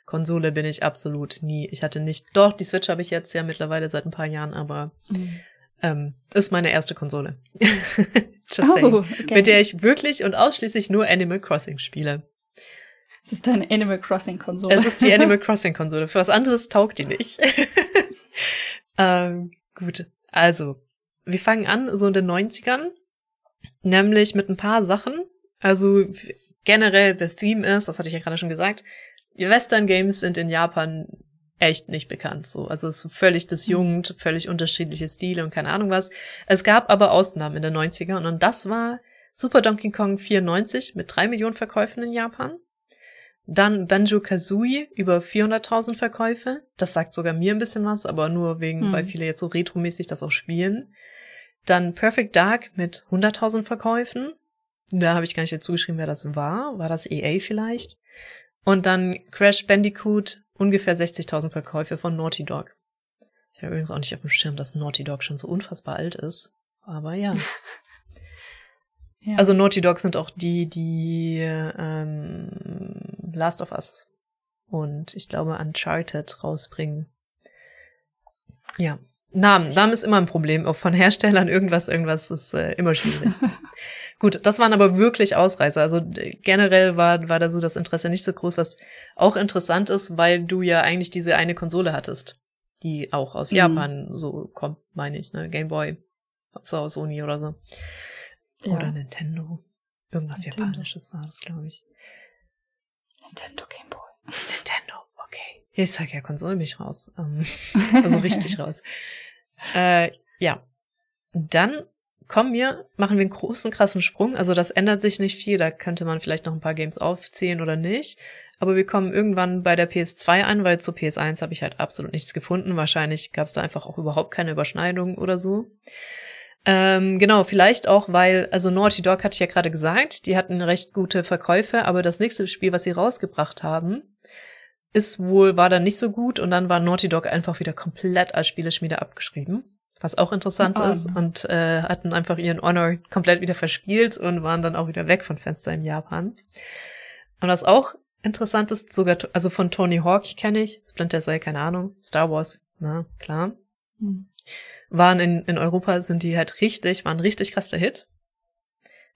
Konsole bin ich absolut nie. Ich hatte nicht. Doch die Switch habe ich jetzt ja mittlerweile seit ein paar Jahren, aber mhm. ähm, ist meine erste Konsole. Just oh, okay. Mit der ich wirklich und ausschließlich nur Animal Crossing spiele. Es ist deine Animal Crossing Konsole. Es ist die Animal Crossing Konsole. Für was anderes taugt die nicht. ähm, gut. Also, wir fangen an so in den 90ern. Nämlich mit ein paar Sachen. Also, generell das Theme ist, das hatte ich ja gerade schon gesagt, Western Games sind in Japan echt nicht bekannt. So, also es ist völlig disjunkt, völlig unterschiedliche Stile und keine Ahnung was. Es gab aber Ausnahmen in den 90ern und das war Super Donkey Kong 94 mit drei Millionen Verkäufen in Japan. Dann Banjo-Kazooie, über 400.000 Verkäufe. Das sagt sogar mir ein bisschen was, aber nur wegen, hm. weil viele jetzt so retromäßig das auch spielen. Dann Perfect Dark mit 100.000 Verkäufen. Da habe ich gar nicht dazu geschrieben, wer das war. War das EA vielleicht? Und dann Crash Bandicoot, ungefähr 60.000 Verkäufe von Naughty Dog. Ich habe übrigens auch nicht auf dem Schirm, dass Naughty Dog schon so unfassbar alt ist. Aber ja. ja. Also Naughty Dog sind auch die, die ähm, Last of Us und ich glaube Uncharted rausbringen. Ja. Namen. Namen ist immer ein Problem. Auch von Herstellern irgendwas, irgendwas ist äh, immer schwierig. Gut, das waren aber wirklich Ausreißer. Also generell war, war da so das Interesse nicht so groß, was auch interessant ist, weil du ja eigentlich diese eine Konsole hattest, die auch aus mhm. Japan so kommt, meine ich, ne? Game Boy, so aus Sony oder so. Ja. Oder Nintendo. Irgendwas Nintendo. Japanisches war das, glaube ich. Nintendo Game Boy. Nintendo, Ich sag ja Konsole mich raus. Ähm, also richtig raus. Äh, ja. Dann kommen wir, machen wir einen großen, krassen Sprung. Also das ändert sich nicht viel. Da könnte man vielleicht noch ein paar Games aufzählen oder nicht. Aber wir kommen irgendwann bei der PS2 an, weil zur PS1 habe ich halt absolut nichts gefunden. Wahrscheinlich gab es da einfach auch überhaupt keine Überschneidung oder so. Ähm, genau, vielleicht auch, weil, also Naughty Dog hatte ich ja gerade gesagt, die hatten recht gute Verkäufe, aber das nächste Spiel, was sie rausgebracht haben, ist wohl, war dann nicht so gut und dann war Naughty Dog einfach wieder komplett als Spieleschmiede abgeschrieben. Was auch interessant oh. ist und äh, hatten einfach ihren Honor komplett wieder verspielt und waren dann auch wieder weg von Fenster in Japan. Und was auch interessant ist, sogar, also von Tony Hawk kenne ich, Splinter Cell, keine Ahnung, Star Wars, na klar. Hm waren in, in Europa, sind die halt richtig, waren richtig krass der Hit.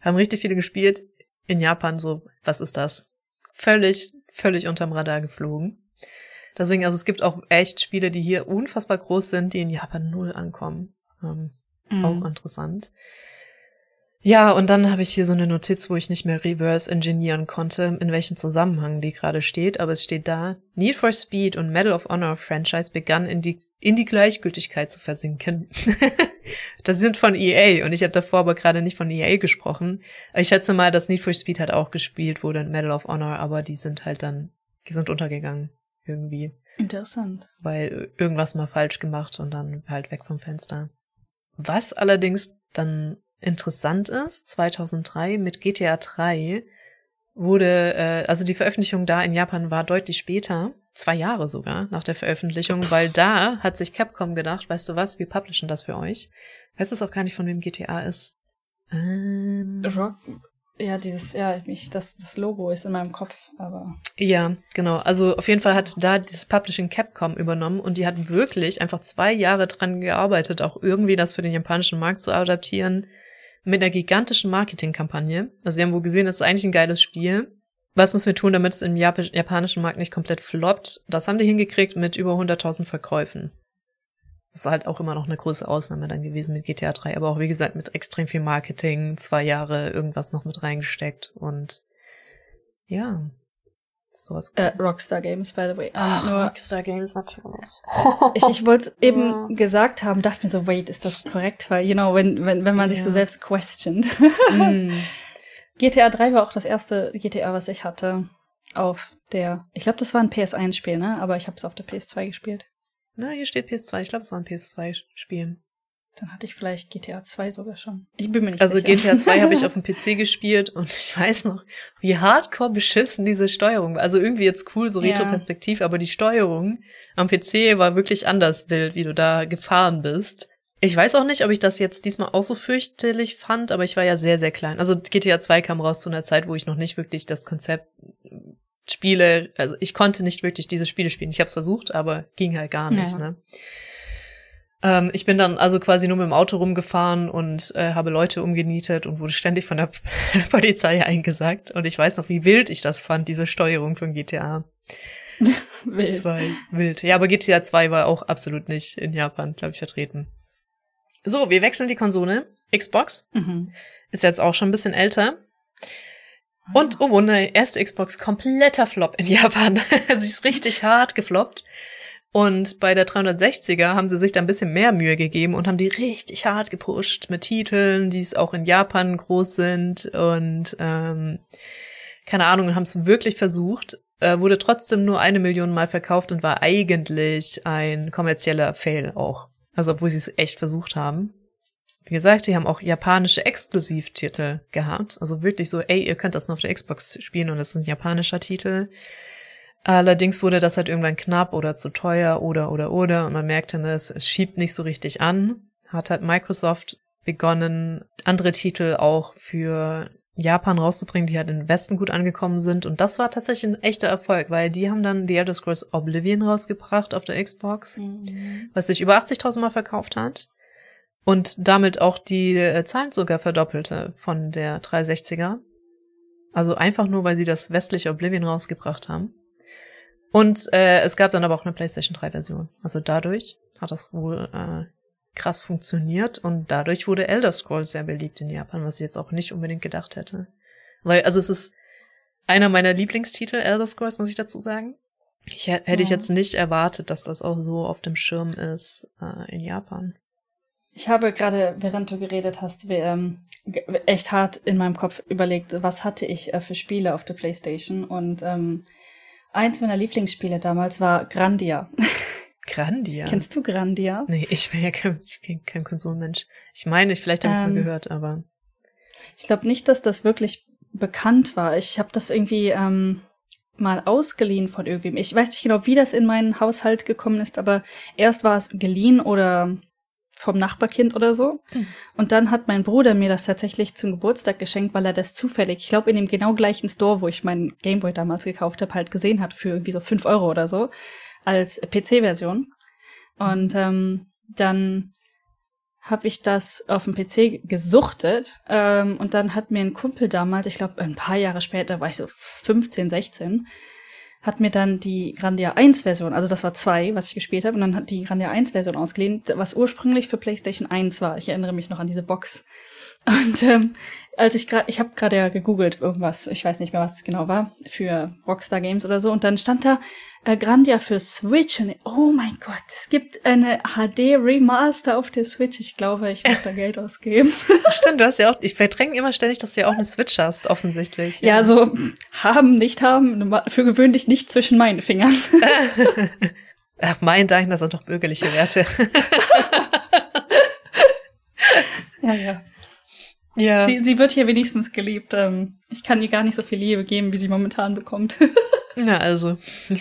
Haben richtig viele gespielt. In Japan so, was ist das? Völlig, völlig unterm Radar geflogen. Deswegen, also es gibt auch echt Spiele, die hier unfassbar groß sind, die in Japan null ankommen. Ähm, mhm. Auch interessant. Ja, und dann habe ich hier so eine Notiz, wo ich nicht mehr reverse engineeren konnte, in welchem Zusammenhang die gerade steht, aber es steht da, Need for Speed und Medal of Honor Franchise begann in die, in die Gleichgültigkeit zu versinken. das sind von EA und ich habe davor aber gerade nicht von EA gesprochen. Ich schätze mal, dass Need for Speed halt auch gespielt wurde in Medal of Honor, aber die sind halt dann, die sind untergegangen irgendwie. Interessant. Weil irgendwas mal falsch gemacht und dann halt weg vom Fenster. Was allerdings dann interessant ist, 2003 mit GTA 3 wurde, äh, also die Veröffentlichung da in Japan war deutlich später, zwei Jahre sogar nach der Veröffentlichung, weil da hat sich Capcom gedacht, weißt du was, wir publishen das für euch. Weißt du auch gar nicht, von wem GTA ist? Ähm, Rock, ja, dieses, ja, mich, das, das Logo ist in meinem Kopf, aber. Ja, genau. Also auf jeden Fall hat da dieses Publishing Capcom übernommen und die hat wirklich einfach zwei Jahre dran gearbeitet, auch irgendwie das für den japanischen Markt zu adaptieren, mit einer gigantischen Marketingkampagne. Also sie haben wohl gesehen, es ist eigentlich ein geiles Spiel. Was müssen wir tun, damit es im Jap japanischen Markt nicht komplett floppt? Das haben die hingekriegt mit über 100.000 Verkäufen. Das ist halt auch immer noch eine große Ausnahme dann gewesen mit GTA 3, aber auch wie gesagt mit extrem viel Marketing, zwei Jahre irgendwas noch mit reingesteckt und ja. Ist sowas äh, Rockstar Games, by the way. Ach, Nur, Rockstar Games natürlich. ich ich wollte es eben ja. gesagt haben, dachte mir so, wait, ist das korrekt? Weil, you know, wenn, wenn, wenn man sich ja. so selbst questioned. mm. GTA 3 war auch das erste GTA, was ich hatte auf der, ich glaube, das war ein PS1-Spiel, ne? Aber ich habe es auf der PS2 gespielt. Na, hier steht PS2. Ich glaube, es war ein PS2-Spiel. Dann hatte ich vielleicht GTA 2 sogar schon. Ich bin mir nicht also sicher. Also GTA 2 habe ich auf dem PC gespielt und ich weiß noch, wie hardcore beschissen diese Steuerung war. Also irgendwie jetzt cool, so Retro-Perspektiv, aber die Steuerung am PC war wirklich anders wild, wie du da gefahren bist. Ich weiß auch nicht, ob ich das jetzt diesmal auch so fürchterlich fand, aber ich war ja sehr, sehr klein. Also GTA 2 kam raus zu einer Zeit, wo ich noch nicht wirklich das Konzept Spiele, also ich konnte nicht wirklich diese Spiele spielen. Ich habe es versucht, aber ging halt gar nicht. Ja. Ne? Ähm, ich bin dann also quasi nur mit dem Auto rumgefahren und äh, habe Leute umgenietet und wurde ständig von der Polizei eingesagt. Und ich weiß noch, wie wild ich das fand, diese Steuerung von GTA. wild. Zwei, wild. Ja, aber GTA 2 war auch absolut nicht in Japan, glaube ich, vertreten. So, wir wechseln die Konsole. Xbox mhm. ist jetzt auch schon ein bisschen älter. Und, oh Wunder, erste Xbox kompletter Flop in Japan. sie ist richtig hart gefloppt. Und bei der 360er haben sie sich da ein bisschen mehr Mühe gegeben und haben die richtig hart gepusht mit Titeln, die es auch in Japan groß sind und ähm, keine Ahnung, haben es wirklich versucht, äh, wurde trotzdem nur eine Million Mal verkauft und war eigentlich ein kommerzieller Fail auch. Also obwohl sie es echt versucht haben. Wie gesagt, die haben auch japanische Exklusivtitel gehabt. Also wirklich so, ey, ihr könnt das nur auf der Xbox spielen und es ist ein japanischer Titel. Allerdings wurde das halt irgendwann knapp oder zu teuer oder oder oder und man merkte, ne, es, es schiebt nicht so richtig an. Hat halt Microsoft begonnen, andere Titel auch für Japan rauszubringen, die halt in den Westen gut angekommen sind. Und das war tatsächlich ein echter Erfolg, weil die haben dann The Elder Scrolls Oblivion rausgebracht auf der Xbox, mhm. was sich über 80.000 Mal verkauft hat und damit auch die äh, Zahlen sogar verdoppelte von der 360er. Also einfach nur, weil sie das westliche Oblivion rausgebracht haben. Und äh, es gab dann aber auch eine PlayStation 3 Version. Also dadurch hat das wohl äh, krass funktioniert und dadurch wurde Elder Scrolls sehr beliebt in Japan, was ich jetzt auch nicht unbedingt gedacht hätte. Weil, also es ist einer meiner Lieblingstitel, Elder Scrolls, muss ich dazu sagen. Ich, hätte ja. ich jetzt nicht erwartet, dass das auch so auf dem Schirm ist äh, in Japan. Ich habe gerade, während du geredet hast, ähm, echt hart in meinem Kopf überlegt, was hatte ich äh, für Spiele auf der Playstation. Und ähm, eins meiner Lieblingsspiele damals war Grandia. Grandia? Kennst du Grandia? Nee, ich bin ja kein, ich bin kein Konsumensch. Ich meine, ich, vielleicht habe ich es ähm, mal gehört, aber. Ich glaube nicht, dass das wirklich bekannt war. Ich habe das irgendwie ähm, mal ausgeliehen von irgendwem. Ich weiß nicht genau, wie das in meinen Haushalt gekommen ist, aber erst war es geliehen oder vom Nachbarkind oder so. Mhm. Und dann hat mein Bruder mir das tatsächlich zum Geburtstag geschenkt, weil er das zufällig, ich glaube, in dem genau gleichen Store, wo ich meinen Gameboy damals gekauft habe, halt gesehen hat für irgendwie so fünf Euro oder so, als PC-Version. Und ähm, dann habe ich das auf dem PC gesuchtet ähm, und dann hat mir ein Kumpel damals, ich glaube ein paar Jahre später, war ich so 15, 16, hat mir dann die Grandia 1 Version, also das war zwei, was ich gespielt habe, und dann hat die Grandia 1 Version ausgeliehen, was ursprünglich für PlayStation 1 war. Ich erinnere mich noch an diese Box. Und ähm, als ich gerade, ich habe gerade ja gegoogelt irgendwas, ich weiß nicht mehr, was es genau war, für Rockstar Games oder so, und dann stand da äh, Grandia für Switch und oh mein Gott, es gibt eine HD Remaster auf der Switch. Ich glaube, ich muss da Geld ausgeben. Stimmt, du hast ja auch, ich verdränge immer ständig, dass du ja auch eine Switch hast, offensichtlich. Ja, ja so haben, nicht haben, für gewöhnlich nicht zwischen meinen Fingern. Ach, mein Dank, das sind doch bürgerliche Werte. ja, ja. Ja. Sie, sie wird hier wenigstens geliebt. Ähm, ich kann ihr gar nicht so viel Liebe geben, wie sie momentan bekommt. Na, also.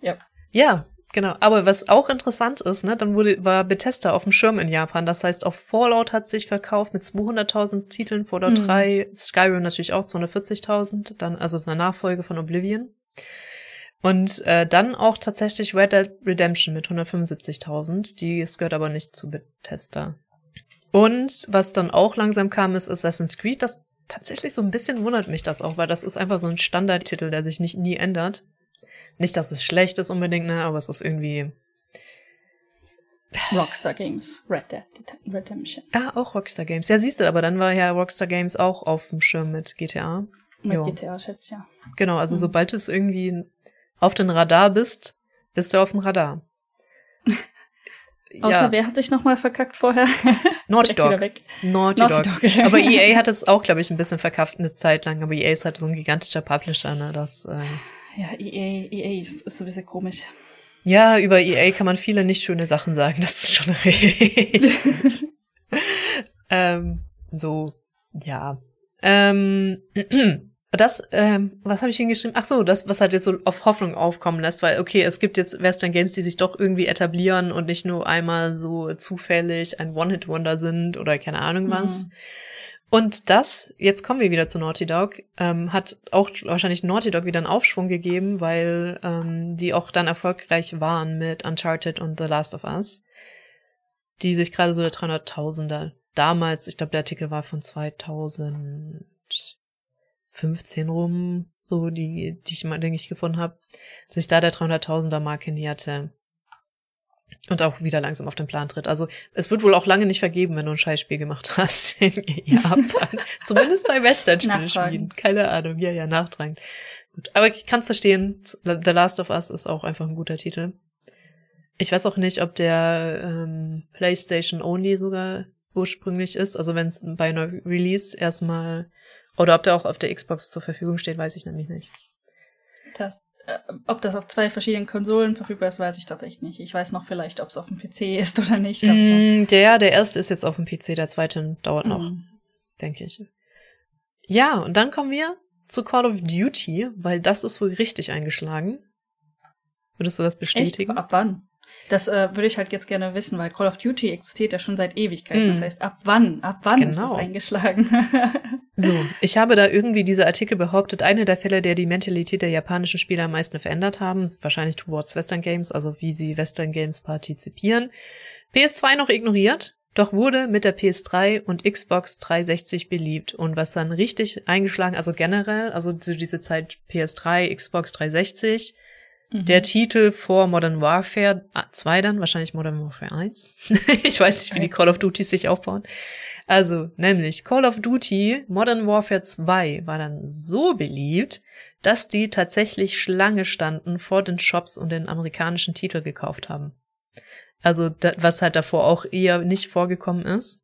ja. Ja, Genau, aber was auch interessant ist, ne, dann wurde, war Bethesda auf dem Schirm in Japan. Das heißt, auch Fallout hat sich verkauft mit 200.000 Titeln, Fallout Hm. 3, Skyrim natürlich auch 240.000, dann also eine Nachfolge von Oblivion. Und äh, dann auch tatsächlich Red Dead Redemption mit 175.000. Die es gehört aber nicht zu Bethesda. Und was dann auch langsam kam, ist Assassin's Creed. Das tatsächlich so ein bisschen wundert mich das auch, weil das ist einfach so ein Standardtitel, der sich nicht nie ändert. Nicht, dass es schlecht ist unbedingt, ne, aber es ist irgendwie. Rockstar Games, Red Dead Redemption. Ah, auch Rockstar Games. Ja, siehst du, aber dann war ja Rockstar Games auch auf dem Schirm mit GTA. Mit Jo. GTA, schätze ich ja. Genau, also Mhm. sobald du es irgendwie auf den Radar bist, bist du auf dem Radar. Außer ja, wer hat sich nochmal verkackt vorher? Naughty Dog. Naughty, Naughty Dog. Dog. Aber EA hat es auch, glaube ich, ein bisschen verkauft eine Zeit lang. Aber EA ist halt so ein gigantischer Publisher, ne? Das, äh, Ja, EA, EA ist, ist so ein bisschen komisch. ja, über EA kann man viele nicht schöne Sachen sagen. Das ist schon richtig. ähm, so, ja. Ähm, das, ähm, was habe ich hingeschrieben? Ach so, das, was halt jetzt so auf Hoffnung aufkommen lässt, weil, okay, es gibt jetzt Western Games, die sich doch irgendwie etablieren und nicht nur einmal so zufällig ein One-Hit-Wonder sind oder keine Ahnung was. Mhm. Und das, jetzt kommen wir wieder zu Naughty Dog, ähm, hat auch wahrscheinlich Naughty Dog wieder einen Aufschwung gegeben, weil ähm, die auch dann erfolgreich waren mit Uncharted und The Last of Us, die sich gerade so der 300.000er damals, ich glaube der Artikel war von 2015 rum, so die, die ich mal, denke ich, gefunden habe, sich da der 300.000er Marke näherte. Und auch wieder langsam auf den Plan tritt. Also es wird wohl auch lange nicht vergeben, wenn du ein Scheißspiel gemacht hast in Japan. Zumindest bei Western-Spielschmieden. Nachtragend. Keine Ahnung. Ja, ja, nachtragend. Gut. Aber ich kann es verstehen. The Last of Us ist auch einfach ein guter Titel. Ich weiß auch nicht, ob der ähm, PlayStation Only sogar ursprünglich ist. Also wenn es bei einer Release erstmal oder ob der auch auf der Xbox zur Verfügung steht, weiß ich nämlich nicht. Das, äh, ob das auf zwei verschiedenen Konsolen verfügbar ist, weiß ich tatsächlich nicht. Ich weiß noch vielleicht, ob es auf dem PC ist oder nicht. Mm, der, der erste ist jetzt auf dem PC, der zweite dauert noch. Mhm. denke ich. Ja, und dann kommen wir zu Call of Duty, weil das ist wohl richtig eingeschlagen. Würdest du das bestätigen? Echt? Ab wann? Das äh, würde ich halt jetzt gerne wissen, weil Call of Duty existiert ja schon seit Ewigkeiten. Mhm. Das heißt, ab wann? Ab wann ist das Genau. eingeschlagen? So, ich habe da irgendwie diese Artikel behauptet, eine der Fälle, der die Mentalität der japanischen Spieler am meisten verändert haben, wahrscheinlich towards Western Games, also wie sie Western Games partizipieren. PS2 noch ignoriert, doch wurde mit der PS3 und Xbox 360 beliebt und was dann richtig eingeschlagen, also generell, also zu diese Zeit PS3, Xbox 360, Mhm. Der Titel vor Modern Warfare 2 dann, wahrscheinlich Modern Warfare 1. ich weiß nicht, wie die Call of Duties sich aufbauen. Also, nämlich Call of Duty Modern Warfare 2 war dann so beliebt, dass die tatsächlich Schlange standen vor den Shops und den amerikanischen Titel gekauft haben. Also, was halt davor auch eher nicht vorgekommen ist.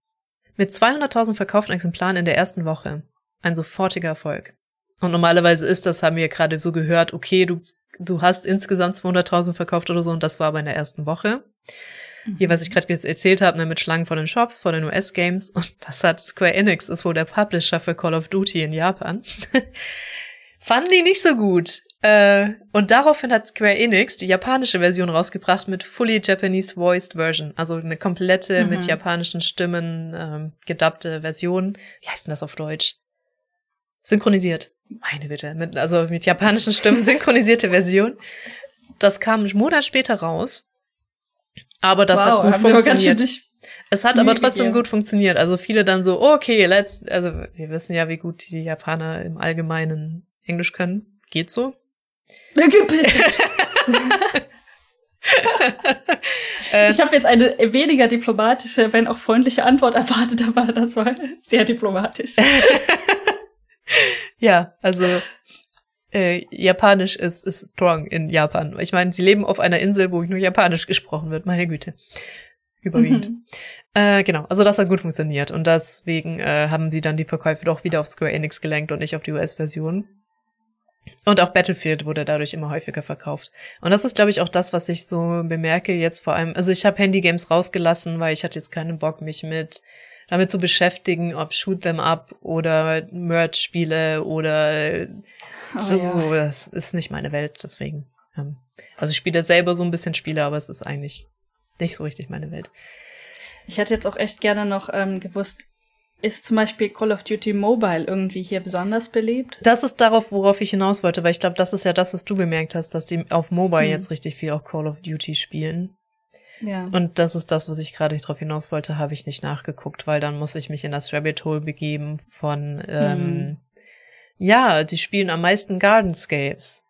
Mit 200.000 verkauften Exemplaren in der ersten Woche. Ein sofortiger Erfolg. Und normalerweise ist das, haben wir gerade so gehört, okay, du du hast insgesamt 200.000 verkauft oder so und das war aber in der ersten Woche. Hier, was ich gerade jetzt erzählt habe, ne, mit Schlangen vor den Shops, vor den US-Games und das hat Square Enix, ist wohl der Publisher für Call of Duty in Japan. Fanden die nicht so gut. Äh, und daraufhin hat Square Enix die japanische Version rausgebracht mit fully Japanese voiced Version, also eine komplette Mhm. mit japanischen Stimmen ähm, gedubbte Version. Wie heißt denn das auf Deutsch? Synchronisiert. Meine Bitte. Mit, also mit japanischen Stimmen synchronisierte Version. Das kam einen Monat später raus. Aber das hat gut funktioniert. Es hat aber trotzdem gegeben. gut funktioniert. Also viele dann so, okay, let's, also wir wissen ja, wie gut die Japaner im Allgemeinen Englisch können. Geht so. Ich habe jetzt eine weniger diplomatische, wenn auch freundliche Antwort erwartet, aber das war sehr diplomatisch. ja, also äh, Japanisch ist, ist strong in Japan. Ich meine, sie leben auf einer Insel, wo nur Japanisch gesprochen wird. Meine Güte. Überwiegend. Mhm. Äh, genau, also das hat gut funktioniert und deswegen äh, haben sie dann die Verkäufe doch wieder auf Square Enix gelenkt und nicht auf die US-Version. Und auch Battlefield wurde dadurch immer häufiger verkauft. Und das ist, glaube ich, auch das, was ich so bemerke jetzt vor allem. Also ich habe Handy-Games rausgelassen, weil ich hatte jetzt keinen Bock, mich mit damit zu beschäftigen, ob Shoot Them Up oder Merch-Spiele oder Oh, das, ja. so, das ist nicht meine Welt, deswegen. Ähm. Also ich spiele selber so ein bisschen Spiele, aber es ist eigentlich nicht so richtig meine Welt. Ich hätte jetzt auch echt gerne noch ähm, gewusst, ist zum Beispiel Call of Duty Mobile irgendwie hier besonders beliebt? Das ist darauf, worauf ich hinaus wollte, weil ich glaube, das ist ja das, was du bemerkt hast, dass die auf Mobile hm. jetzt richtig viel auch Call of Duty spielen. Ja. Und das ist das, was ich gerade darauf hinaus wollte, habe ich nicht nachgeguckt, weil dann muss ich mich in das Rabbit Hole begeben von, ähm, hm. ja, die spielen am meisten Gardenscapes.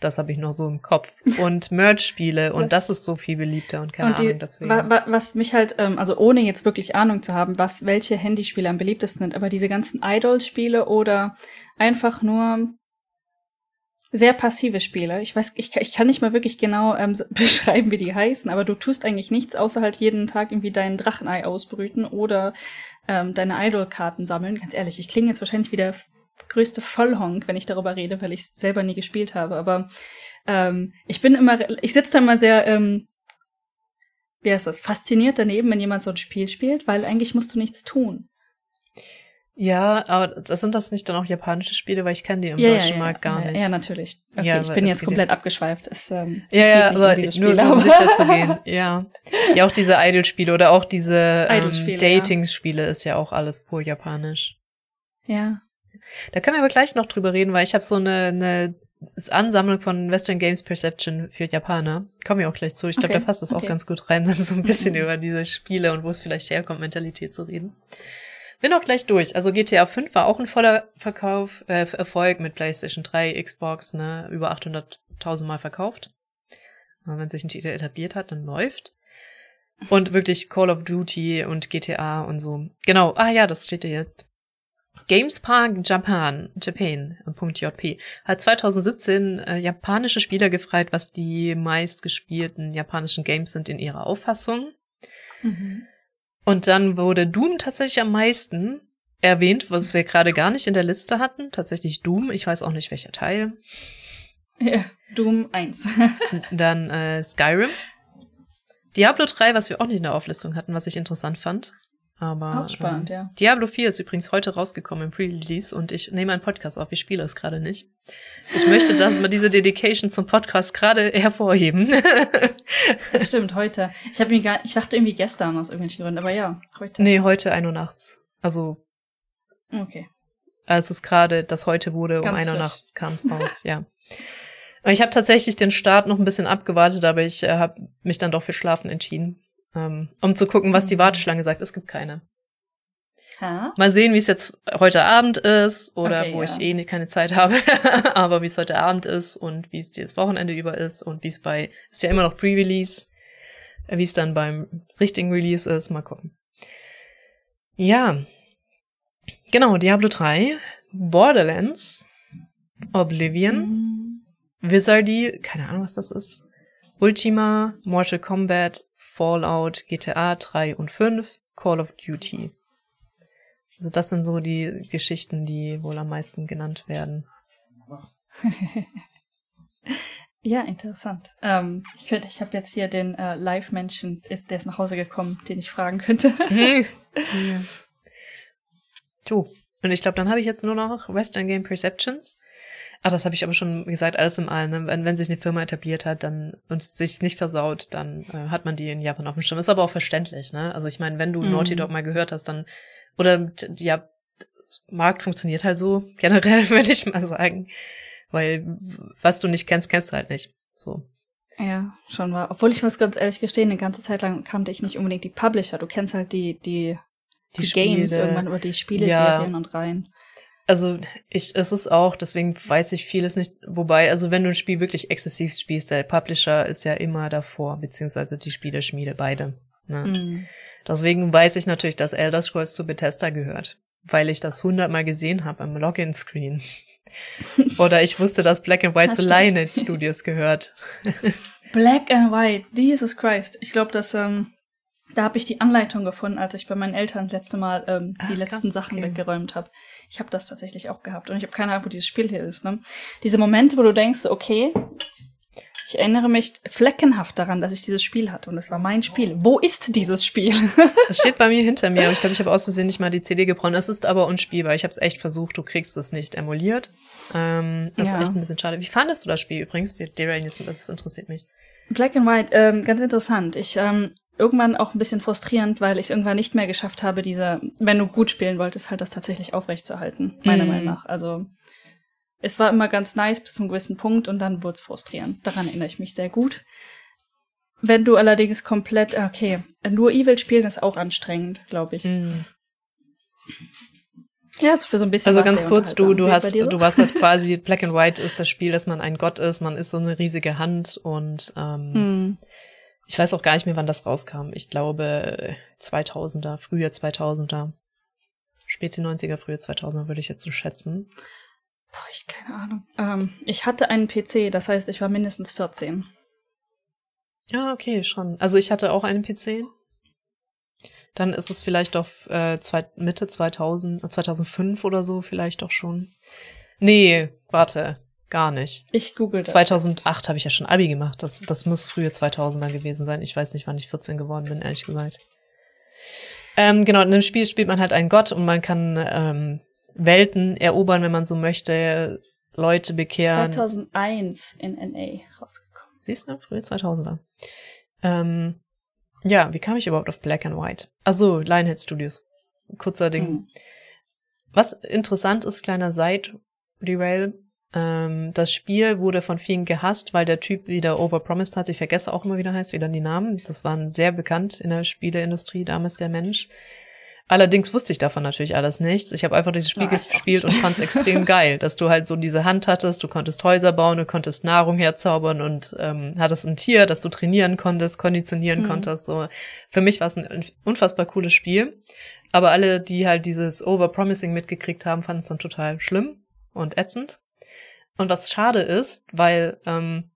Das habe ich noch so im Kopf. Und Merch-Spiele und das ist so viel beliebter und keine und die, Ahnung deswegen. Wa, wa, was mich halt, ähm, also ohne jetzt wirklich Ahnung zu haben, was welche Handyspiele am beliebtesten sind, aber diese ganzen Idol-Spiele oder einfach nur sehr passive Spiele. Ich weiß, ich, ich kann nicht mal wirklich genau ähm, beschreiben, wie die heißen, aber du tust eigentlich nichts, außer halt jeden Tag irgendwie dein Drachenei ausbrüten oder ähm, deine Idol-Karten sammeln. Ganz ehrlich, ich klinge jetzt wahrscheinlich wieder größte Vollhonk, wenn ich darüber rede, weil ich selber nie gespielt habe. Aber ähm, ich bin immer, ich sitze da immer sehr, ähm, wie heißt das, fasziniert daneben, wenn jemand so ein Spiel spielt, weil eigentlich musst du nichts tun. Ja, aber sind das nicht dann auch japanische Spiele, weil ich kenne die im ja, deutschen ja, Markt gar nicht. Ja, natürlich. Okay, ja, ich bin jetzt komplett abgeschweift. Es, ähm, ja, ja, aber um nur um sicher zu gehen. Ja, ja, auch diese Idol-Spiele oder auch diese ähm, Dating-Spiele ist ja auch alles pur japanisch. Ja. Da können wir aber gleich noch drüber reden, weil ich habe so eine, eine Ansammlung von Western Games Perception für Japaner. Kommen wir auch gleich zu. Ich glaube, okay. da passt das okay. auch ganz gut rein, so ein bisschen über diese Spiele und wo es vielleicht herkommt, Mentalität zu reden. Bin auch gleich durch. Also GTA 5 war auch ein voller Verkauf, äh, Erfolg mit PlayStation 3, Xbox, ne, über 800.000 Mal verkauft. Und wenn sich ein Titel etabliert hat, dann läuft. Und wirklich Call of Duty und GTA und so. Genau. Ah ja, das steht hier jetzt. GamesPark Japan, Japan.jp hat 2017 äh, japanische Spieler gefragt, was die meistgespielten japanischen Games sind in ihrer Auffassung. Mhm. Und dann wurde Doom tatsächlich am meisten erwähnt, was wir gerade gar nicht in der Liste hatten. Tatsächlich Doom, ich weiß auch nicht welcher Teil. Ja, Doom 1. dann äh, Skyrim. Diablo 3, was wir auch nicht in der Auflistung hatten, was ich interessant fand. Aber auch spannend, ähm, ja. Diablo 4 ist übrigens heute rausgekommen im Pre-Release und ich nehme einen Podcast auf. Ich spiele es gerade nicht. Ich möchte dass wir diese Dedication zum Podcast gerade hervorheben. das stimmt, heute. Ich habe mir gar, ich dachte irgendwie gestern aus irgendwelchen Gründen, aber ja, heute. Nee, heute ein Uhr nachts. Also. Okay. Es ist gerade, das heute wurde, Ganz um ein Uhr nachts kam es raus, ja. Ich habe tatsächlich den Start noch ein bisschen abgewartet, aber ich äh, habe mich dann doch für Schlafen entschieden. Ähm, um zu gucken, was die mhm. Warteschlange sagt. Es gibt keine. Ha? Mal sehen, wie es jetzt heute Abend ist oder okay, wo ja. ich eh keine Zeit habe, aber wie es heute Abend ist und wie es dieses Wochenende über ist und wie es bei, ist ja immer noch Pre-Release, äh, wie es dann beim richtigen Release ist. Mal gucken. Ja. Genau, Diablo 3, Borderlands, Oblivion, mhm. Wizardy, keine Ahnung, was das ist, Ultima, Mortal Kombat, Fallout, GTA 3 und 5, Call of Duty. Also das sind so die Geschichten, die wohl am meisten genannt werden. ja, interessant. Ähm, ich könnte, ich habe jetzt hier den äh, Live-Menschen, der ist nach Hause gekommen, den ich fragen könnte. ja. Du, und ich glaube, dann habe ich jetzt nur noch Western Game Perceptions. Ach, das habe ich aber schon gesagt, alles im Allen. Ne? Wenn, wenn sich eine Firma etabliert hat dann und sich nicht versaut, dann äh, hat man die in Japan auf dem Schirm. Ist aber auch verständlich, ne? Also ich meine, wenn du mm. Naughty Dog mal gehört hast, dann oder ja, Markt funktioniert halt so generell, würde ich mal sagen, weil was du nicht kennst, kennst du halt nicht. So. Ja, schon war. Obwohl ich muss ganz ehrlich gestehen, eine ganze Zeit lang kannte ich nicht unbedingt die Publisher. Du kennst halt die die die, die Games irgendwann oder die Spieleserien ja. und rein. Also ich, es ist auch, deswegen weiß ich vieles nicht. Wobei, also wenn du ein Spiel wirklich exzessiv spielst, der Publisher ist ja immer davor, beziehungsweise die Spieleschmiede, beide. Ne? Mhm. Deswegen weiß ich natürlich, dass Elder Scrolls zu Bethesda gehört, weil ich das hundertmal gesehen habe am Login-Screen. Oder ich wusste, dass Black and White zu Lionhead Studios gehört. Black and White, Jesus Christ. Ich glaube, dass ähm, da habe ich die Anleitung gefunden, als ich bei meinen Eltern das letzte Mal ähm, die Ach, letzten krass, Sachen okay. weggeräumt habe. Ich habe das tatsächlich auch gehabt und ich habe keine Ahnung, wo dieses Spiel hier ist. Ne? Diese Momente, wo du denkst, okay, Ich erinnere mich fleckenhaft daran, dass ich dieses Spiel hatte und es war mein Spiel. Wo ist dieses Spiel? Das steht bei mir hinter mir, aber ich glaube, ich habe aus Versehen nicht mal die CD gebrannt. Es ist aber unspielbar. Ich habe es echt versucht. Du kriegst es nicht emuliert. Ähm, das Ja. ist echt ein bisschen schade. Wie fandest du das Spiel übrigens? Wir deraillen jetzt, das interessiert mich. Black and White, ähm, ganz interessant. Ich ähm, irgendwann auch ein bisschen frustrierend, weil ich es irgendwann nicht mehr geschafft habe, diese, wenn du gut spielen wolltest, halt das tatsächlich aufrechtzuerhalten, meiner Mhm. Meinung nach. Also es war immer ganz nice bis zu einem gewissen Punkt und dann wurde es frustrierend. Daran erinnere ich mich sehr gut. Wenn du allerdings komplett, okay, nur Evil spielen ist auch anstrengend, glaube ich. Mhm. Ja, so für so ein bisschen. Also ganz kurz, du, du hast, so? du warst halt quasi, Black and White ist das Spiel, dass man ein Gott ist, man ist so eine riesige Hand und ähm, Hm. Ich weiß auch gar nicht mehr, wann das rauskam. Ich glaube 2000er, frühe 2000er, späte 90er, frühe 2000er würde ich jetzt so schätzen. Boah, ich keine Ahnung. Ähm, ich hatte einen PC, das heißt, ich war mindestens 14. Ja, okay, schon. Also ich hatte auch einen PC. Dann ist es vielleicht doch äh, zwei, Mitte 2000, äh, 2005 oder so vielleicht doch schon. Nee, warte, gar nicht. Ich google das. 2008 habe ich ja schon Abi gemacht. Das, das muss frühe 2000er gewesen sein. Ich weiß nicht, wann ich 14 geworden bin, ehrlich gesagt. Ähm, genau, in dem Spiel spielt man halt einen Gott und man kann ähm, Welten erobern, wenn man so möchte, Leute bekehren. 2001 in NA rausgekommen. Siehst du, frühe 2000er. Ähm, ja, wie kam ich überhaupt auf Black and White? Also Lionhead Studios. Kurzer Ding. Hm. Was interessant ist, kleiner Side-Derail, ähm, das Spiel wurde von vielen gehasst, weil der Typ wieder overpromised hat. Ich vergesse auch immer wieder heißt, wieder die Namen. Das waren sehr bekannt in der Spieleindustrie damals, der Mensch. Allerdings wusste ich davon natürlich alles nichts. Ich habe einfach dieses Spiel Ja, gespielt und fand es extrem geil, dass du halt so diese Hand hattest, du konntest Häuser bauen, du konntest Nahrung herzaubern und ähm, hattest ein Tier, das du trainieren konntest, konditionieren Mhm. konntest. So für mich war es ein unfassbar cooles Spiel. Aber alle, die halt dieses Overpromising mitgekriegt haben, fanden es dann total schlimm und ätzend. Und was schade ist, weil ähm,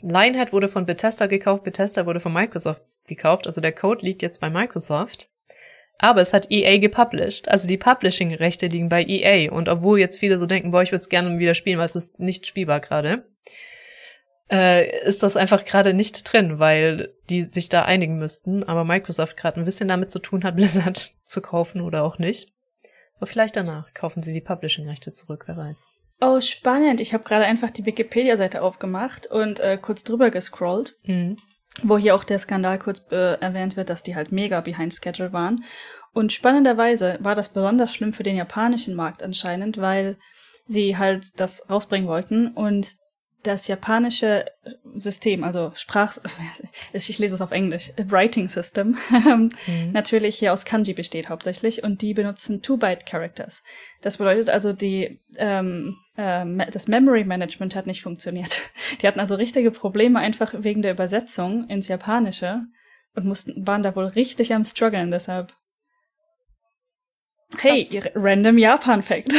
Lionhead wurde von Bethesda gekauft, Bethesda wurde von Microsoft gekauft, also der Code liegt jetzt bei Microsoft. Aber es hat EA gepublished. Also die Publishing-Rechte liegen bei EA. Und obwohl jetzt viele so denken, boah, ich würde es gerne wieder spielen, weil es ist nicht spielbar gerade, äh, ist das einfach gerade nicht drin, weil die sich da einigen müssten. Aber Microsoft gerade ein bisschen damit zu tun hat, Blizzard zu kaufen oder auch nicht. Aber vielleicht danach kaufen sie die Publishing-Rechte zurück, wer weiß. Oh, spannend. Ich habe gerade einfach die Wikipedia-Seite aufgemacht und äh, kurz drüber gescrollt, Mhm. wo hier auch der Skandal kurz äh, erwähnt wird, dass die halt mega behind schedule waren. Und spannenderweise war das besonders schlimm für den japanischen Markt anscheinend, weil sie halt das rausbringen wollten und das japanische System, also Sprach, ich lese es auf Englisch, Writing System, Mhm. natürlich hier aus Kanji besteht hauptsächlich und die benutzen Two-Byte-Characters. Das bedeutet also, die, ähm, ähm, das Memory Management hat nicht funktioniert. Die hatten also richtige Probleme einfach wegen der Übersetzung ins Japanische und mussten, waren da wohl richtig am struggeln deshalb. Hey, ihr random Japan-Fact.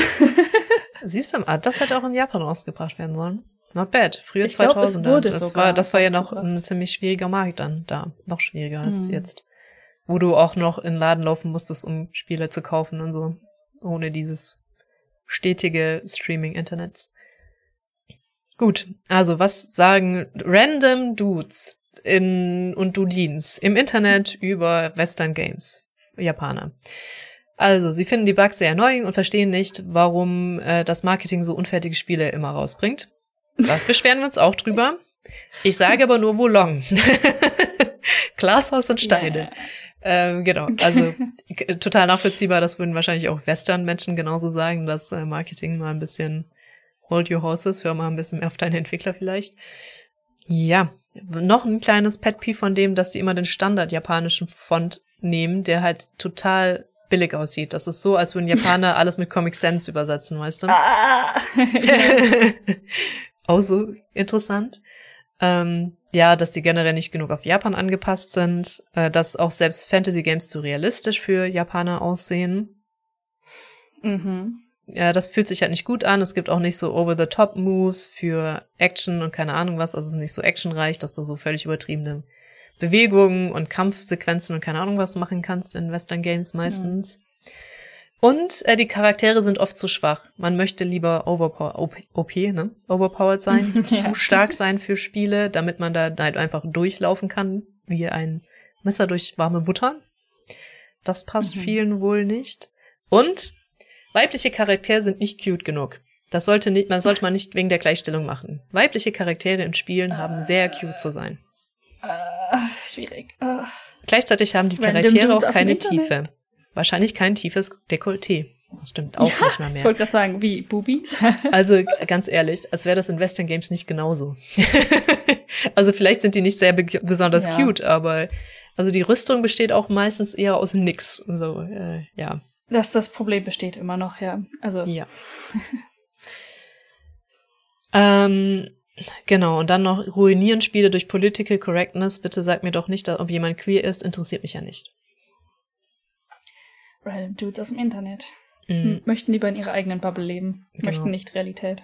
Siehst du, ah, das hätte auch in Japan rausgebracht werden sollen. Not bad. Frühe Ich glaub, es 2000 wurde das sogar war, das war ja noch ein ziemlich schwieriger Markt dann da. Noch schwieriger als Hm. jetzt. Wo du auch noch in den Laden laufen musstest, um Spiele zu kaufen und so. Ohne dieses stetige Streaming-Internets. Gut, also was sagen random Dudes in, und Dudins im Internet über Western Games, Japaner? Also, sie finden die Bugs sehr annoying und verstehen nicht, warum äh, das Marketing so unfertige Spiele immer rausbringt. Das beschweren wir uns auch drüber. Ich sage aber nur Wolong. Glashaus und Steine. Ähm, genau, also k- total nachvollziehbar. Das würden wahrscheinlich auch Western-Menschen genauso sagen, dass äh, Marketing mal ein bisschen hold your horses, hör mal ein bisschen mehr auf deine Entwickler vielleicht. Ja, noch ein kleines Pet Peeve von dem, dass sie immer den Standard japanischen Font nehmen, der halt total billig aussieht. Das ist so, als würden Japaner alles mit Comic Sans übersetzen, weißt du? Ah! auch so interessant. Ähm, ja, dass die generell nicht genug auf Japan angepasst sind, äh, dass auch selbst Fantasy-Games zu realistisch für Japaner aussehen. mhm. Ja, das fühlt sich halt nicht gut an. Es gibt auch nicht so over-the-top-Moves für Action und keine Ahnung was. Also es ist nicht so actionreich, dass du so völlig übertriebene Bewegungen und Kampfsequenzen und keine Ahnung was machen kannst in Western Games meistens. Und äh, die Charaktere sind oft zu schwach. Man möchte lieber overpower, OP, OP ne? overpowered sein, ja. zu stark sein für Spiele, damit man da halt einfach durchlaufen kann, wie ein Messer durch warme Butter. Das passt mhm. vielen wohl nicht. Und weibliche Charaktere sind nicht cute genug. Das sollte nicht, man sollte man nicht wegen der Gleichstellung machen. Weibliche Charaktere in Spielen uh, haben sehr cute zu sein. Uh, schwierig. Uh. Gleichzeitig haben die Charaktere auch keine Tiefe. Wahrscheinlich kein tiefes Dekolleté. Das stimmt auch ja, nicht mal mehr. Ich wollte gerade sagen, wie Boobies. also ganz ehrlich, als wäre das in Western Games nicht genauso. also vielleicht sind die nicht sehr besonders ja. cute, aber also die Rüstung besteht auch meistens eher aus nix. So, äh, ja. Das, das Problem besteht immer noch, ja. Also. Ja. ähm, genau, und dann noch ruinieren Spiele durch Political Correctness. Bitte sag mir doch nicht, ob jemand queer ist, interessiert mich ja nicht. Random Dudes aus dem Internet. Mhm. Möchten lieber in ihrer eigenen Bubble leben, genau. möchten nicht Realität.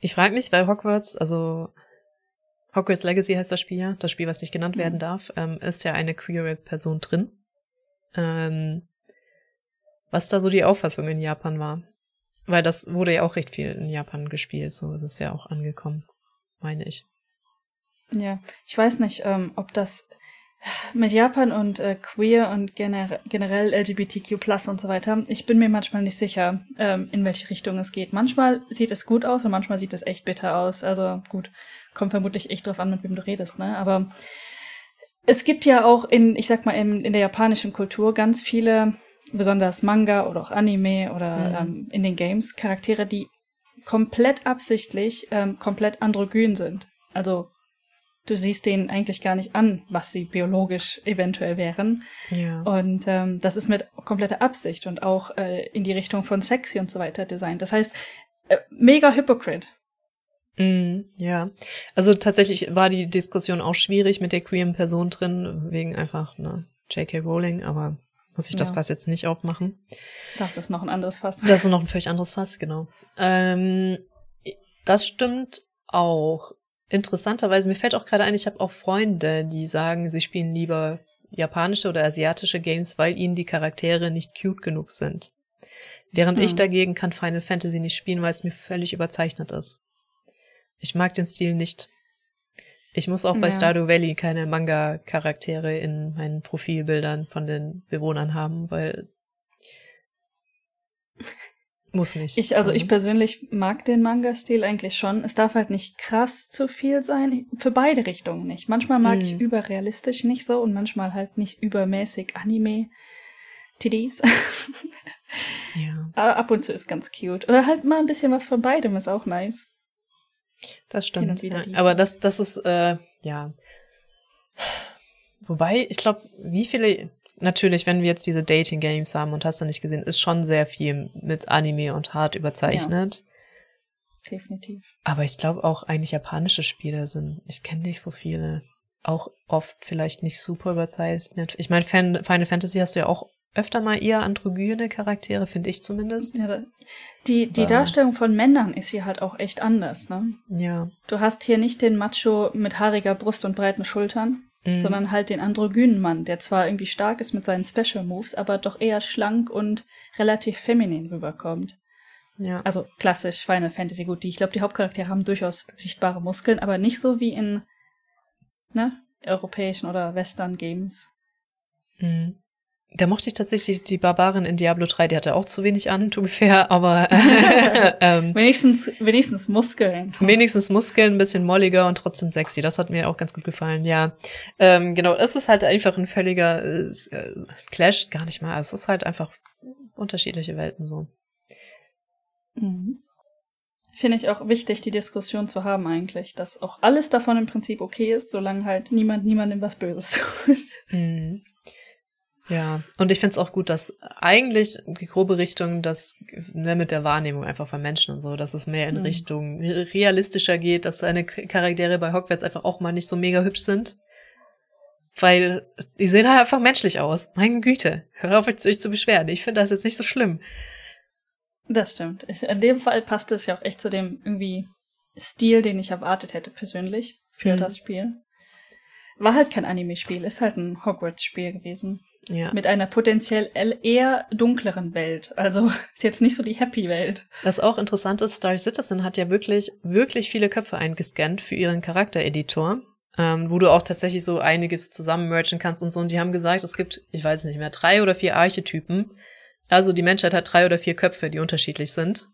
Ich frage mich, weil Hogwarts, also Hogwarts Legacy heißt das Spiel ja, das Spiel, was nicht genannt mhm. werden darf, ähm, ist ja eine queere Person drin. Ähm, was da so die Auffassung in Japan war. Weil das wurde ja auch recht viel in Japan gespielt, so ist es ja auch angekommen, meine ich. Ja, ich weiß nicht, ähm, ob das mit Japan und äh, queer und gener generell LGBTQ plus und so weiter. Ich bin mir manchmal nicht sicher, ähm, in welche Richtung es geht. Manchmal sieht es gut aus und manchmal sieht es echt bitter aus. Also gut, kommt vermutlich echt drauf an, mit wem du redest, ne? Aber es gibt ja auch in, ich sag mal, in, in der japanischen Kultur ganz viele, besonders Manga oder auch Anime oder mhm. ähm, in den Games, Charaktere, die komplett absichtlich ähm, komplett androgyn sind. Also du siehst denen eigentlich gar nicht an, was sie biologisch eventuell wären. Ja. Und ähm, das ist mit kompletter Absicht und auch äh, in die Richtung von sexy und so weiter designt. Das heißt, äh, mega hypocrite. Mm, ja, also tatsächlich war die Diskussion auch schwierig mit der queeren Person drin, wegen einfach ne, J.K. Rowling, aber muss ich das Fass jetzt nicht aufmachen. Das ist noch ein anderes Fass. Das ist noch ein völlig anderes Fass, genau. Ähm, das stimmt auch interessanterweise, mir fällt auch gerade ein, ich habe auch Freunde, die sagen, sie spielen lieber japanische oder asiatische Games, weil ihnen die Charaktere nicht cute genug sind. Während hm. ich dagegen kann Final Fantasy nicht spielen, weil es mir völlig überzeichnet ist. Ich mag den Stil nicht. Ich muss auch ja. bei Stardew Valley keine Manga-Charaktere in meinen Profilbildern von den Bewohnern haben, weil muss nicht. Ich, also ich persönlich mag den Manga-Stil eigentlich schon. Es darf halt nicht krass zu viel sein. Für beide Richtungen nicht. Manchmal mag hm. ich überrealistisch nicht so und manchmal halt nicht übermäßig Anime. TDs. ja. Aber ab und zu ist ganz cute. Oder halt mal ein bisschen was von beidem ist auch nice. Das stimmt. Ja. Aber das, das ist, äh, ja. Wobei, ich glaube, wie viele natürlich, wenn wir jetzt diese Dating-Games haben und hast du nicht gesehen, ist schon sehr viel mit Anime und hart überzeichnet. Ja, definitiv. Aber ich glaube auch eigentlich japanische Spiele sind, ich kenne nicht so viele, auch oft vielleicht nicht super überzeichnet. Ich meine, Final Fantasy hast du ja auch öfter mal eher androgyne Charaktere, finde ich zumindest. Ja, die, die Darstellung von Männern ist hier halt auch echt anders, ne? Ja. Du hast hier nicht den Macho mit haariger Brust und breiten Schultern, mhm. sondern halt den androgynen Mann, der zwar irgendwie stark ist mit seinen Special Moves, aber doch eher schlank und relativ feminin rüberkommt. Ja. Also klassisch Final Fantasy gut. Die, ich glaube, die Hauptcharaktere haben durchaus sichtbare Muskeln, aber nicht so wie in ne, europäischen oder Western Games. Mhm. Da mochte ich tatsächlich die Barbarin in Diablo 3, die hatte auch zu wenig an, to be fair, aber äh, ähm, wenigstens, wenigstens Muskeln. Wenigstens Muskeln, ein bisschen molliger und trotzdem sexy. Das hat mir auch ganz gut gefallen, ja. Ähm, genau, es ist halt einfach ein völliger äh, Clash, gar nicht mal. Es ist halt einfach unterschiedliche Welten so. Mhm. Finde ich auch wichtig, die Diskussion zu haben eigentlich, dass auch alles davon im Prinzip okay ist, solange halt niemand niemandem was Böses tut. Mhm. Ja, und ich finde es auch gut, dass eigentlich die grobe Richtung, das ne, mit der Wahrnehmung einfach von Menschen und so, dass es mehr in mhm. Richtung realistischer geht, dass seine Charaktere bei Hogwarts einfach auch mal nicht so mega hübsch sind. Weil die sehen halt einfach menschlich aus. Meine Güte, hör auf, euch zu beschweren. Ich finde das jetzt nicht so schlimm. Das stimmt. In dem Fall passt es ja auch echt zu dem irgendwie Stil, den ich erwartet hätte persönlich für mhm. das Spiel. War halt kein Anime-Spiel, ist halt ein Hogwarts-Spiel gewesen. Ja. Mit einer potenziell eher dunkleren Welt. Also ist jetzt nicht so die Happy Welt. Was auch interessant ist, Star Citizen hat ja wirklich, wirklich viele Köpfe eingescannt für ihren Charaktereditor. Ähm, wo du auch tatsächlich so einiges zusammen merchen kannst und so. Und die haben gesagt, es gibt, ich weiß nicht mehr, drei oder vier Archetypen. Also die Menschheit hat drei oder vier Köpfe, die unterschiedlich sind.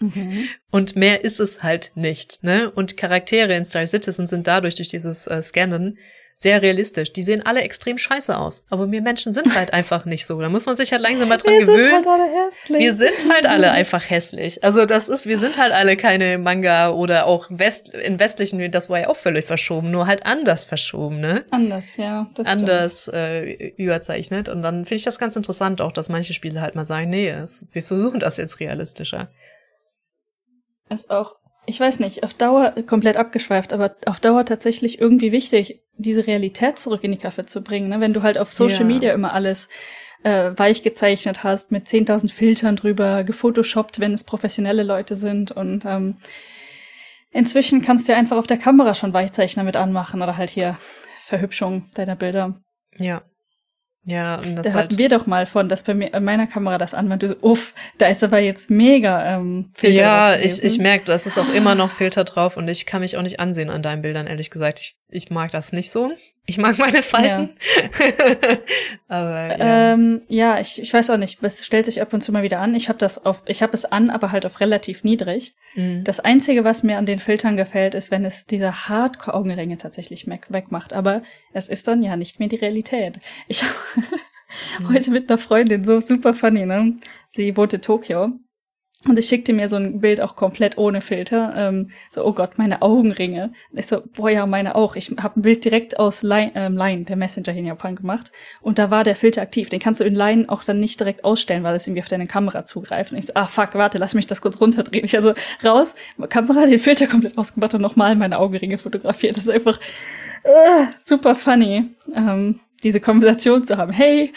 Mhm. Und mehr ist es halt nicht, ne? Und Charaktere in Star Citizen sind dadurch durch dieses äh, Scannen sehr realistisch. Die sehen alle extrem scheiße aus. Aber wir Menschen sind halt einfach nicht so. Da muss man sich halt langsam mal dran wir gewöhnen. Sind halt alle hässlich. Wir sind halt alle einfach hässlich. Also das ist, wir sind halt alle keine Manga oder auch West, in westlichen, das war ja auch völlig verschoben, nur halt anders verschoben, ne? Anders, ja. Das anders äh, überzeichnet. Und dann finde ich das ganz interessant auch, dass manche Spiele halt mal sagen, nee, es, wir versuchen das jetzt realistischer. Ist auch ich weiß nicht, auf Dauer komplett abgeschweift, aber auf Dauer tatsächlich irgendwie wichtig, diese Realität zurück in die Kaffee zu bringen. Ne? Wenn du halt auf Social ja. Media immer alles äh, weich gezeichnet hast, mit 10.000 Filtern drüber, gefotoshoppt, wenn es professionelle Leute sind und ähm, inzwischen kannst du ja einfach auf der Kamera schon Weichzeichner mit anmachen oder halt hier Verhübschung deiner Bilder. Ja. Ja, und das da halt hatten wir doch mal von, dass bei mir, meiner Kamera das an, du so, uff, da ist aber jetzt mega ähm, Filter Ja, ich, ich merke, da ist auch immer noch Filter drauf und ich kann mich auch nicht ansehen an deinen Bildern, ehrlich gesagt. Ich, ich mag das nicht so. Ich mag meine Falten. Ja. aber ja, ähm, ja ich, ich weiß auch nicht, es stellt sich ab und zu mal wieder an. Ich habe das auf, ich habe es an, aber halt auf relativ niedrig. Mhm. Das einzige, was mir an den Filtern gefällt, ist, wenn es diese Hardcore-Augenringe tatsächlich wegmacht. Aber es ist dann ja nicht mehr die Realität. Ich habe mhm. heute mit einer Freundin so super funny, ne? Sie wohnt in Tokio und ich schickte mir so ein Bild auch komplett ohne Filter. Ähm, so, oh Gott, meine Augenringe. Und ich so, boah, ja, meine auch. Ich habe ein Bild direkt aus Line, ähm, Line, der Messenger hier in Japan gemacht. Und da war der Filter aktiv. Den kannst du in Line auch dann nicht direkt ausstellen, weil es irgendwie auf deine Kamera zugreift. Und ich so, ah, fuck, warte, lass mich das kurz runterdrehen. Ich also raus, Kamera, den Filter komplett ausgemacht und nochmal meine Augenringe fotografiert. Das ist einfach äh, super funny. Ähm, diese Konversation zu haben. Hey,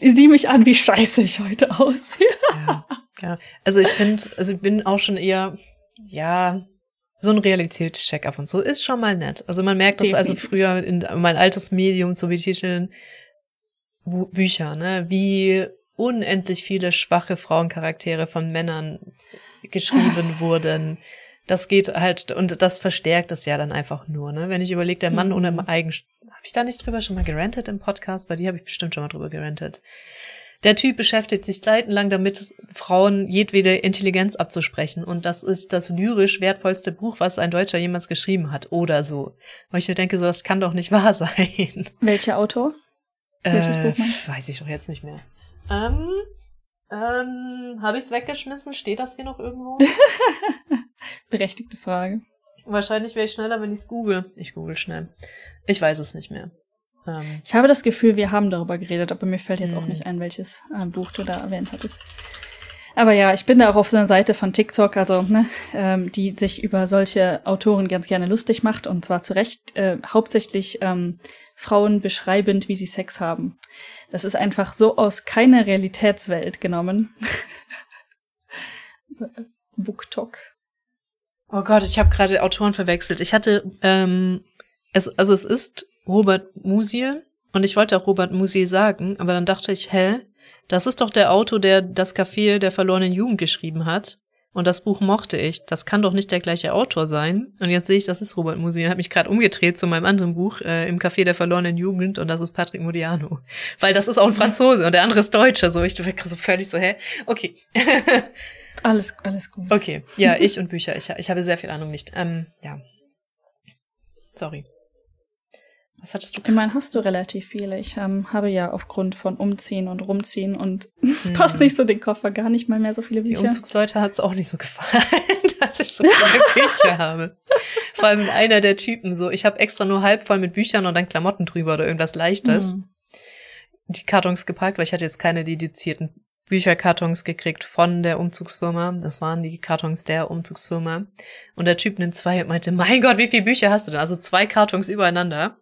sieh mich an, wie scheiße ich heute aussehe. Ja. Ja, also ich finde, also ich bin auch schon eher, ja, so ein Realitätscheck ab und so ist schon mal nett. Also man merkt das also früher in mein altes Medium, so wie Titeln, Bücher, ne, wie unendlich viele schwache Frauencharaktere von Männern geschrieben wurden. Das geht halt, und das verstärkt es ja dann einfach nur, ne? Wenn ich überlege, der Mann mhm. ohne Eigen, habe ich da nicht drüber schon mal gerantet im Podcast? Bei dir habe ich bestimmt schon mal drüber gerantet. Der Typ beschäftigt sich seitenlang damit, Frauen jedwede Intelligenz abzusprechen. Und das ist das lyrisch wertvollste Buch, was ein Deutscher jemals geschrieben hat. Oder so. Weil ich mir denke, so, das kann doch nicht wahr sein. Welcher Autor? Welches äh, Buch? Man? Weiß ich doch jetzt nicht mehr. Ähm, ähm, Habe ich es weggeschmissen? Steht das hier noch irgendwo? Berechtigte Frage. Wahrscheinlich wäre ich schneller, wenn ich es google. Ich google schnell. Ich weiß es nicht mehr. Ähm, ich habe das Gefühl, wir haben darüber geredet, aber mir fällt jetzt auch mhm. nicht ein, welches äh, Buch du da erwähnt hattest. Aber ja, ich bin da auch auf einer Seite von TikTok, also ne, ähm, die sich über solche Autoren ganz gerne lustig macht und zwar zu Recht äh, hauptsächlich ähm, Frauen beschreibend, wie sie Sex haben. Das ist einfach so aus keiner Realitätswelt genommen. BookTok. Oh Gott, ich habe gerade Autoren verwechselt. Ich hatte, ähm, es, also es ist Robert Musil. Und ich wollte auch Robert Musil sagen, aber dann dachte ich, hä? Das ist doch der Autor, der das Café der verlorenen Jugend geschrieben hat. Und das Buch mochte ich. Das kann doch nicht der gleiche Autor sein. Und jetzt sehe ich, das ist Robert Musil. Ich habe mich gerade umgedreht zu meinem anderen Buch äh, im Café der verlorenen Jugend und das ist Patrick Modiano. Weil das ist auch ein Franzose und der andere ist Deutscher. So, ich du so völlig so, hä? Okay. alles, alles gut. Okay. Ja, ich und Bücher. Ich, ich habe sehr viel Ahnung nicht. Ähm, ja. Sorry. Was hattest du? Ich meine, hast du relativ viele. Ich ähm, habe ja aufgrund von Umziehen und Rumziehen und hm. passt nicht so den Koffer gar nicht mal mehr so viele Bücher. Die Umzugsleute hat es auch nicht so gefallen, dass ich so viele Bücher habe. Vor allem einer der Typen so, ich habe extra nur halb voll mit Büchern und dann Klamotten drüber oder irgendwas Leichtes. Mhm. Die Kartons gepackt, weil ich hatte jetzt keine dedizierten Bücherkartons gekriegt von der Umzugsfirma. Das waren die Kartons der Umzugsfirma. Und der Typ nimmt zwei und meinte, mein Gott, wie viele Bücher hast du denn? Also zwei Kartons übereinander.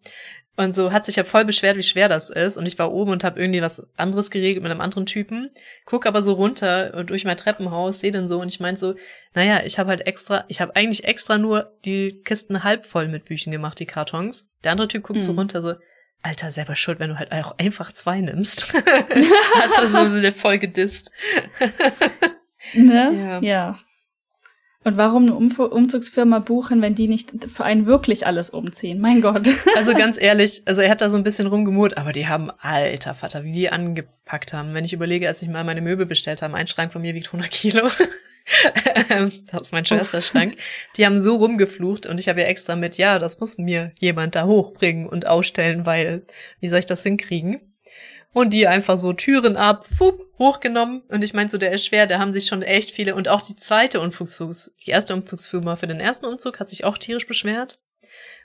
Und so hat sich ja voll beschwert, wie schwer das ist. Und ich war oben und habe irgendwie was anderes geregelt mit einem anderen Typen. Guck aber so runter durch mein Treppenhaus, sehe dann so und ich meinte so, naja, ich habe halt extra, ich habe eigentlich extra nur die Kisten halb voll mit Büchern gemacht, die Kartons. Der andere Typ guckt hm. so runter so, Alter, selber schuld, wenn du halt auch einfach zwei nimmst. Hast du so, so voll gedisst. Ne? Ja. ja. Und warum eine um Umzugsfirma buchen, wenn die nicht für einen wirklich alles umziehen? Mein Gott. Also ganz ehrlich, also er hat da so ein bisschen rumgemut, aber die haben, alter Vater, wie die angepackt haben. Wenn ich überlege, als ich mal meine Möbel bestellt habe, ein Schrank von mir wiegt 100 Kilo. das ist mein Schwesterschrank. Die haben so rumgeflucht und ich habe ja extra mit, ja, das muss mir jemand da hochbringen und ausstellen, weil wie soll ich das hinkriegen? Und die einfach so Türen ab, fupp, hochgenommen. Und ich meine, so der ist schwer, da haben sich schon echt viele. Und auch die zweite Umzugs, die erste Umzugsfirma für den ersten Umzug hat sich auch tierisch beschwert.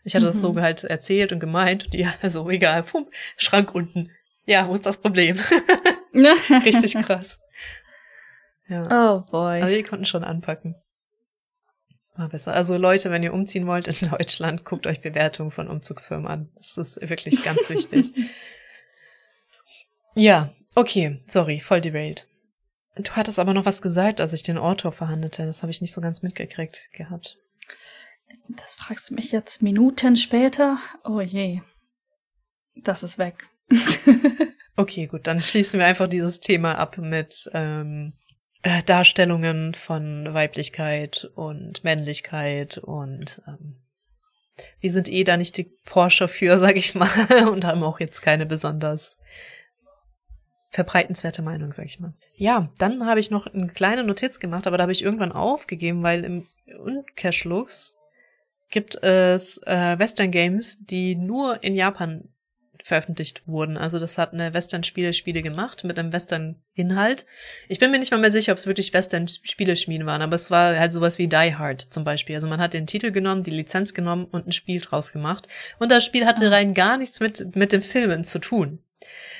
Ich hatte mhm. das so Mhm. halt erzählt und gemeint. Und die, also egal, fupp, Schrank unten. Ja, wo ist das Problem? Richtig krass. Ja. Oh boy. Aber wir konnten schon anpacken. War besser. Also Leute, wenn ihr umziehen wollt in Deutschland, guckt euch Bewertungen von Umzugsfirmen an. Das ist wirklich ganz wichtig. Ja, okay, sorry, voll derailed. Du hattest aber noch was gesagt, als ich den Autor verhandelte. Das habe ich nicht so ganz mitgekriegt gehabt. Das fragst du mich jetzt Minuten später? Oh je. Das ist weg. Okay, gut, dann schließen wir einfach dieses Thema ab mit ähm, äh, Darstellungen von Weiblichkeit und Männlichkeit und ähm, wir sind eh da nicht die Forscher für, sag ich mal, und haben auch jetzt keine besonders verbreitenswerte Meinung, sag ich mal. Ja, dann habe ich noch eine kleine Notiz gemacht, aber da habe ich irgendwann aufgegeben, weil im Umkehrschluss gibt es äh, Western Games, die nur in Japan veröffentlicht wurden. Also das hat eine Western-Spiele-Spiele gemacht mit einem Western-Inhalt. Ich bin mir nicht mal mehr sicher, ob es wirklich Western-Spieleschmieden waren, aber es war halt sowas wie Die Hard zum Beispiel. Also man hat den Titel genommen, die Lizenz genommen und ein Spiel draus gemacht. Und das Spiel hatte Ah. rein gar nichts mit, mit den Filmen zu tun.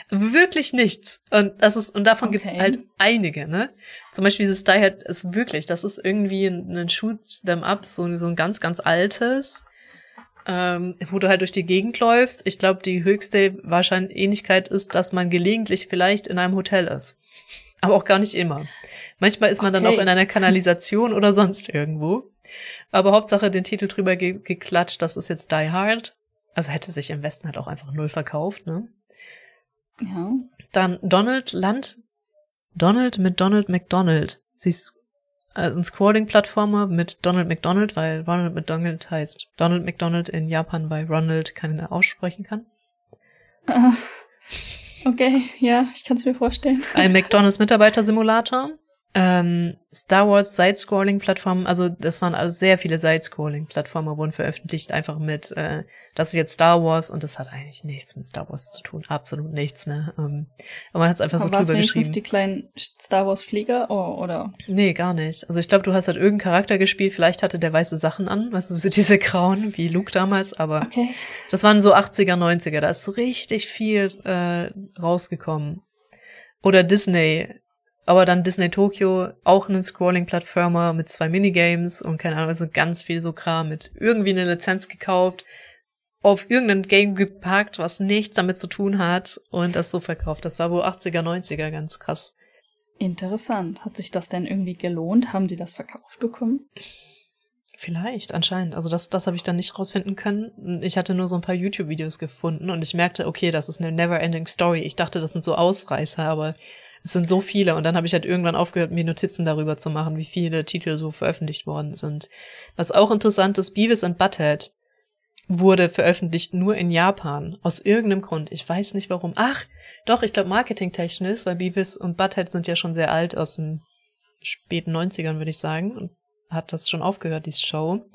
Wirklich nichts. Und das ist, und davon Okay. halt einige, ne? Zum Beispiel dieses Die Hard ist wirklich, das ist irgendwie ein, ein Shoot them up, so, so ein ganz, ganz altes, ähm, wo du halt durch die Gegend läufst. Ich glaube, die höchste Wahrscheinlichkeit ist, dass man gelegentlich vielleicht in einem Hotel ist. Aber auch gar nicht immer. Manchmal ist man dann Okay. auch in einer Kanalisation oder sonst irgendwo. Aber Hauptsache den Titel drüber ge geklatscht, das ist jetzt Die Hard. Also hätte sich im Westen halt auch einfach null verkauft, ne? Ja. Dann Donald Land. Donald mit Donald McDonald. Sie ist äh, ein Scrolling-Plattformer mit Donald McDonald, weil Ronald McDonald heißt Donald McDonald in Japan, weil Ronald keiner aussprechen kann. Ah. Okay, ja, ich kann es mir vorstellen. Ein McDonalds-Mitarbeiter-Simulator. Ähm, Star Wars Side-Scrolling-Plattformen, also das waren also sehr viele Side-Scrolling-Plattformen, wurden veröffentlicht, einfach mit, äh, das ist jetzt Star Wars und das hat eigentlich nichts mit Star Wars zu tun, absolut nichts, ne? Ähm, aber man hat es einfach so Aber war's drüber geschrieben. die kleinen Star Wars Flieger? Oh, oder? Nee, gar nicht. Also ich glaube, du hast halt irgendeinen Charakter gespielt, vielleicht hatte der weiße Sachen an, weißt du, so diese grauen, wie Luke damals, aber Okay. das waren so 80er, 90er, da ist so richtig viel äh, rausgekommen. Oder Disney, aber dann Disney Tokyo, auch einen Scrolling-Plattformer mit zwei Minigames und keine Ahnung, also ganz viel so Kram mit irgendwie eine Lizenz gekauft, auf irgendein Game gepackt, was nichts damit zu tun hat und das so verkauft. Das war wohl 80er, 90er, ganz krass. Interessant. Hat sich das denn irgendwie gelohnt? Haben die das verkauft bekommen? Vielleicht, anscheinend. Also das, das habe ich dann nicht rausfinden können. Ich hatte nur so ein paar YouTube-Videos gefunden und ich merkte, okay, das ist eine never-ending Story. Ich dachte, das sind so Ausreißer, aber es sind so viele. Und dann habe ich halt irgendwann aufgehört, mir Notizen darüber zu machen, wie viele Titel so veröffentlicht worden sind. Was auch interessant ist, Beavis and Butthead wurde veröffentlicht nur in Japan. Aus irgendeinem Grund. Ich weiß nicht warum. Ach, doch, ich glaube marketingtechnisch, weil Beavis und Butthead sind ja schon sehr alt aus den späten 90ern, würde ich sagen. Und hat das schon aufgehört, diese Show.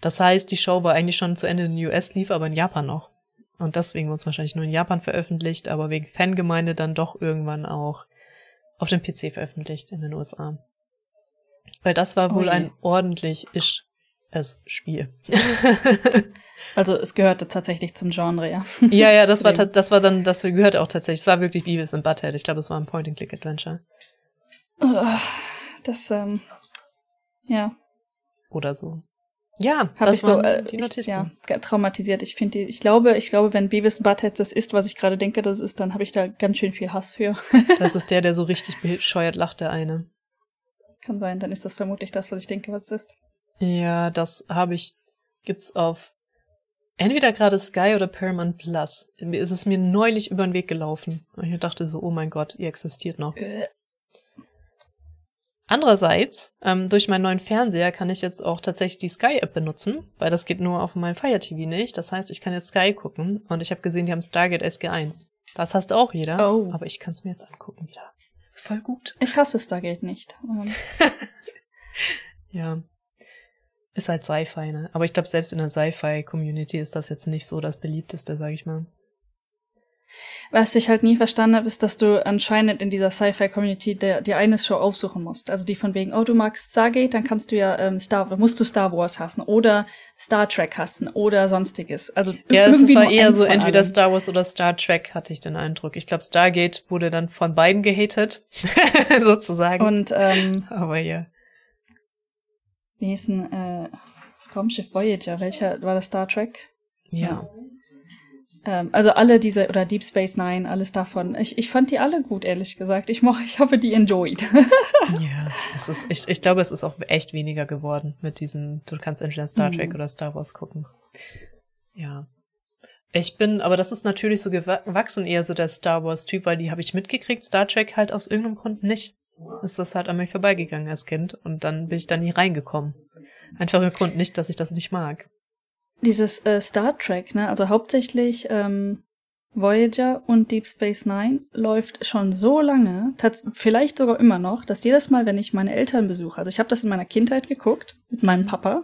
Das heißt, die Show war eigentlich schon zu Ende in den US, lief aber in Japan noch. Und deswegen wurde es wahrscheinlich nur in Japan veröffentlicht, aber wegen Fangemeinde dann doch irgendwann auch auf dem PC veröffentlicht in den USA. Weil das war Oh wohl je. ein ordentlich isch es Spiel. Also es gehörte tatsächlich zum Genre, ja. ja, ja, das war das war dann, das gehört auch tatsächlich. Es war wirklich Beavis and Butthead. Ich glaube, es war ein Point-and-Click-Adventure Das, ähm, ja, oder so. Ja, habe ich so äh, ich, ja, traumatisiert. Ich finde die, ich glaube, ich glaube, wenn Beavis and Butthead das ist, was ich gerade denke, das ist, dann habe ich da ganz schön viel Hass für. Das ist der, der so richtig bescheuert lacht, der eine. Kann sein, dann ist das vermutlich das, was ich denke, was es ist. Ja, das habe ich, gibt's auf entweder gerade Sky oder Paramount Plus. Ist es mir neulich über den Weg gelaufen. Und ich dachte so, oh mein Gott, ihr existiert noch. Äh. Andererseits, ähm, durch meinen neuen Fernseher kann ich jetzt auch tatsächlich die Sky-App benutzen, weil das geht nur auf meinem Fire TV nicht. Das heißt, ich kann jetzt Sky gucken und ich habe gesehen, die haben Stargate SG1. Das hasst auch jeder, Oh. aber ich kann es mir jetzt angucken wieder. Voll gut. Ich hasse Stargate nicht. Ähm, Ja. Ist halt Sci-Fi, ne? Aber ich glaube, selbst in der Sci-Fi-Community ist das jetzt nicht so das beliebteste, sag ich mal. Was ich halt nie verstanden habe, ist, dass du anscheinend in dieser Sci-Fi-Community die eine Show aufsuchen musst. Also die von wegen, oh, du magst Stargate, dann kannst du ja ähm, Star, dann musst du Star Wars hassen oder Star Trek hassen oder sonstiges. Also Ja, es war eher so entweder allem. Star Wars oder Star Trek, hatte ich den Eindruck. Ich glaube, Stargate wurde dann von beiden gehatet, sozusagen. Und ähm, Aber ja. wie hieß denn, äh, Raumschiff Voyager, welcher war das Star Trek? Ja. Ähm, also alle diese, oder Deep Space Nine, alles davon. Ich, ich fand die alle gut, ehrlich gesagt. Ich, moch, ich habe die enjoyed. Ja. Es ist, ich, ich glaube, es ist auch echt weniger geworden mit diesen, du kannst entweder Star Trek Mhm. oder Star Wars gucken. Ja. Ich bin, aber das ist natürlich so gewachsen, eher so der Star Wars-Typ, weil die habe ich mitgekriegt, Star Trek halt aus irgendeinem Grund nicht. Ist das halt an mir vorbeigegangen als Kind und dann bin ich da nie reingekommen. Einfacher Grund nicht, dass ich das nicht mag. Dieses äh, Star Trek, ne, also hauptsächlich ähm, Voyager und Deep Space Nine läuft schon so lange, vielleicht sogar immer noch, dass jedes Mal, wenn ich meine Eltern besuche, also ich habe das in meiner Kindheit geguckt mit meinem Papa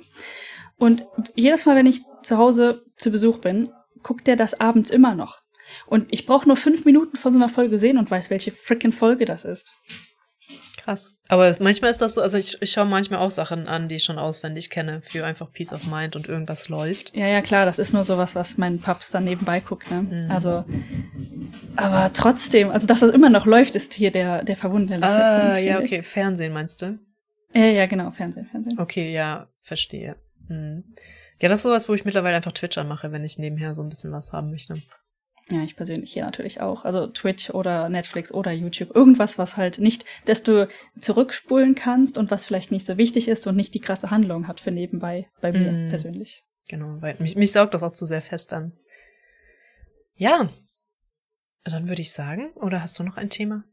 und jedes Mal, wenn ich zu Hause zu Besuch bin, guckt der das abends immer noch. Und ich brauche nur fünf Minuten von so einer Folge sehen und weiß, welche frickin' Folge das ist. Krass. Aber manchmal ist das so, also ich, ich schaue manchmal auch Sachen an, die ich schon auswendig kenne, für einfach Peace of Mind und irgendwas läuft. Ja, ja, klar, das ist nur sowas, was mein Paps dann nebenbei guckt, ne? Mhm. Also, aber trotzdem, also dass das immer noch läuft, ist hier der, der verwunderliche Ah, Punkt, ja, okay. Fernsehen meinst du? Ich. Ja, ja, genau, Fernsehen, Fernsehen. Okay, ja, verstehe. Hm. Ja, das ist sowas, wo ich mittlerweile einfach Twitch anmache, wenn ich nebenher so ein bisschen was haben möchte. Ja, ich persönlich hier natürlich auch. Also Twitch oder Netflix oder YouTube. Irgendwas, was halt nicht, dass du zurückspulen kannst und was vielleicht nicht so wichtig ist und nicht die krasse Handlung hat für nebenbei, bei mir Mm. persönlich. Genau, weil mich, mich saugt das auch zu sehr fest an. Ja. Dann würde ich sagen, oder hast du noch ein Thema?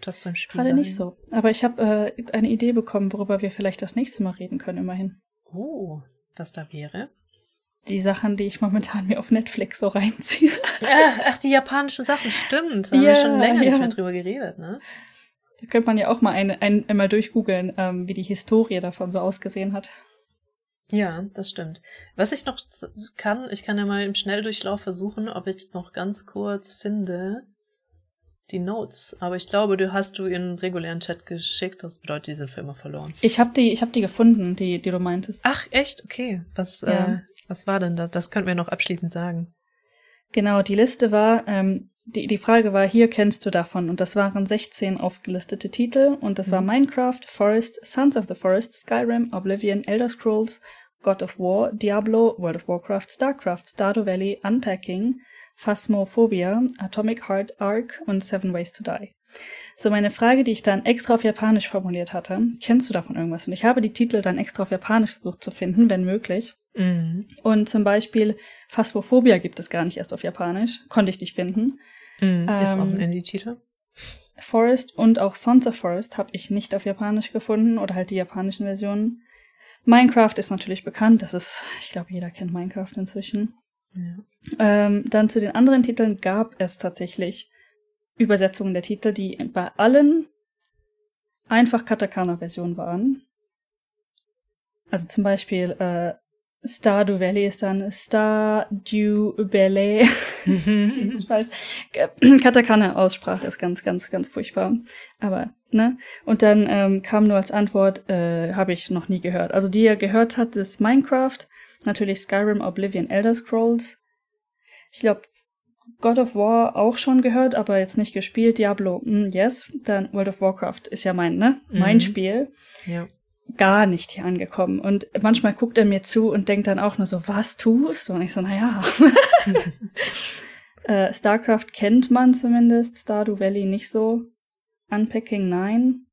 Das du im Spiel Gerade sein? nicht so. Aber ich habe äh, eine Idee bekommen, worüber wir vielleicht das nächste Mal reden können, immerhin. Oh, das da wäre. Die Sachen, die ich momentan mir auf Netflix so reinziehe. Ach, ach, die japanischen Sachen, stimmt. Da haben wir Ja, schon länger nicht ja. mehr drüber geredet, ne? Da könnte man ja auch mal ein, ein, einmal durchgoogeln, ähm, wie die Historie davon so ausgesehen hat. Ja, das stimmt. Was ich noch kann, ich kann ja mal im Schnelldurchlauf versuchen, ob ich noch ganz kurz finde die Notes. Aber ich glaube, du hast du in regulären Chat geschickt. Das bedeutet, die sind für immer verloren. Ich habe die, ich hab die gefunden, die, die du meintest. Ach, echt? Okay. Was, Ja. äh, was war denn da? Das könnten wir noch abschließend sagen. Genau, die Liste war, ähm, die, die Frage war, hier kennst du davon. Und das waren 16 aufgelistete Titel. Und das war Mhm. Minecraft, Forest, Sons of the Forest, Skyrim, Oblivion, Elder Scrolls, God of War, Diablo, World of Warcraft, StarCraft, Stardew Valley, Unpacking, Phasmophobia, Atomic Heart Arc und Seven Ways to Die. So, meine Frage, die ich dann extra auf Japanisch formuliert hatte, kennst du davon irgendwas? Und ich habe die Titel dann extra auf Japanisch versucht zu finden, wenn möglich. Mhm. Und zum Beispiel Phasmophobia gibt es gar nicht erst auf Japanisch. Konnte ich nicht finden. Mhm. Ist auch ein Ähm, Indie-Titel. Forest und auch Sons of Forest habe ich nicht auf Japanisch gefunden oder halt die japanischen Versionen. Minecraft ist natürlich bekannt. Das ist, ich glaube, jeder kennt Minecraft inzwischen. Ja. Ähm, dann zu den anderen Titeln gab es tatsächlich Übersetzungen der Titel, die bei allen einfach Katakana-Versionen waren. Also zum Beispiel äh, Stardew Valley ist dann Stardew Valley. Jesus Scheiß. Katakana-Aussprache ist ganz, ganz, ganz furchtbar. Aber, ne? Und dann ähm, kam nur als Antwort, äh, habe ich noch nie gehört. Also die er gehört hat, ist Minecraft, natürlich Skyrim, Oblivion, Elder Scrolls. Ich glaube, God of War auch schon gehört, aber jetzt nicht gespielt. Diablo, mm, yes. Dann World of Warcraft ist ja mein, ne? Mein Mhm. Spiel. ja. Gar nicht hier angekommen. Und manchmal guckt er mir zu und denkt dann auch nur so, was tust du? Und ich so, naja. äh, StarCraft kennt man zumindest, Stardew Valley nicht so. Unpacking nein.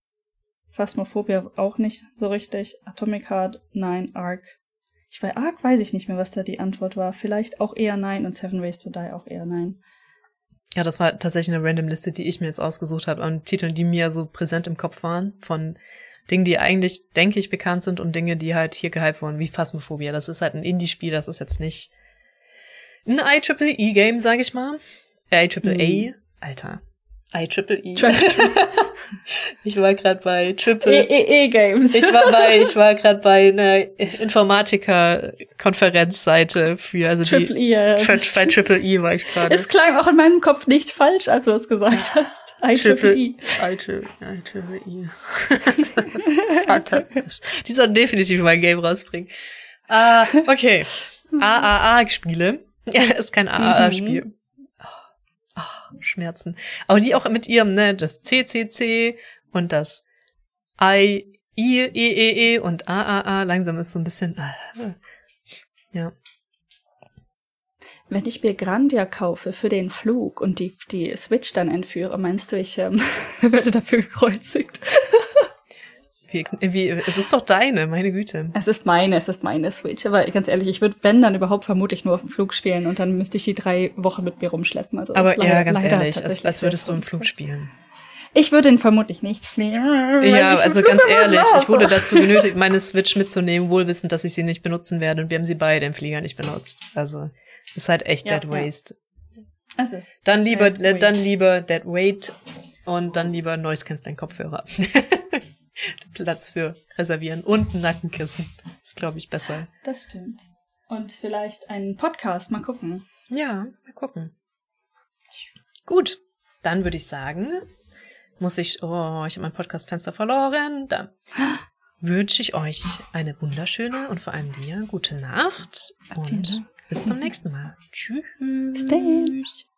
Phasmophobia auch nicht so richtig. Atomic Heart nein. Arc. Ich bei Ark weiß ich nicht mehr, was da die Antwort war. Vielleicht auch eher nein und Seven Ways to Die auch eher nein. Ja, das war tatsächlich eine random Liste, die ich mir jetzt ausgesucht habe an Titeln, die mir so präsent im Kopf waren, von Dingen, die eigentlich, denke ich, bekannt sind und Dinge, die halt hier gehypt wurden, wie Phasmophobia. Das ist halt ein Indie-Spiel, das ist jetzt nicht ein IEEE-Game, sag ich mal. Äh, IEEE, mhm. Alter. IEEE. ich war gerade bei Triple E Games. Ich war bei ich war gerade bei einer Informatiker Konferenzseite für also Triple die E, ja. bei Triple E war ich gerade. Es klang auch in meinem Kopf nicht falsch, als du das gesagt hast. IEEE. IEEE. Fantastisch. Die sollen definitiv mal ein Game rausbringen. Ah, uh, okay. AAA-Spiele. Ja, ist kein AAA-Spiel. Schmerzen. Aber die auch mit ihrem, ne, das CCC und das I, I, E, E, E und AAA langsam ist so ein bisschen, äh, ja. Wenn ich mir Grandia kaufe für den Flug und die, die Switch dann entführe, meinst du, ich ähm, werde dafür gekreuzigt? Wie, wie, es ist doch deine, meine Güte. Es ist meine, es ist meine Switch. Aber ganz ehrlich, ich würde, wenn dann überhaupt vermutlich nur auf dem Flug spielen und dann müsste ich die drei Wochen mit mir rumschleppen. Also aber leider, ja, ganz ehrlich, als, als würdest du im Flug spielen. Ich würde ihn vermutlich nicht fliegen. Ja, also ganz ehrlich, ich wurde dazu genötigt, meine Switch mitzunehmen, wohl wissend, dass ich sie nicht benutzen werde. Und wir haben sie beide im Flieger nicht benutzt. Also, ist halt echt ja, Dead Waste. Ja. Es ist. Dann lieber, dann lieber Dead Weight und dann lieber Noise Canceling Kopfhörer. Platz für reservieren und ein Nackenkissen. Ist, glaube ich, besser. Das stimmt. Und vielleicht einen Podcast, mal gucken. Ja, mal gucken. Gut, dann würde ich sagen, muss ich, oh, ich habe mein Podcastfenster verloren. Dann wünsche ich euch eine wunderschöne und vor allem dir gute Nacht und bis zum nächsten Mal. Tschüss. Bis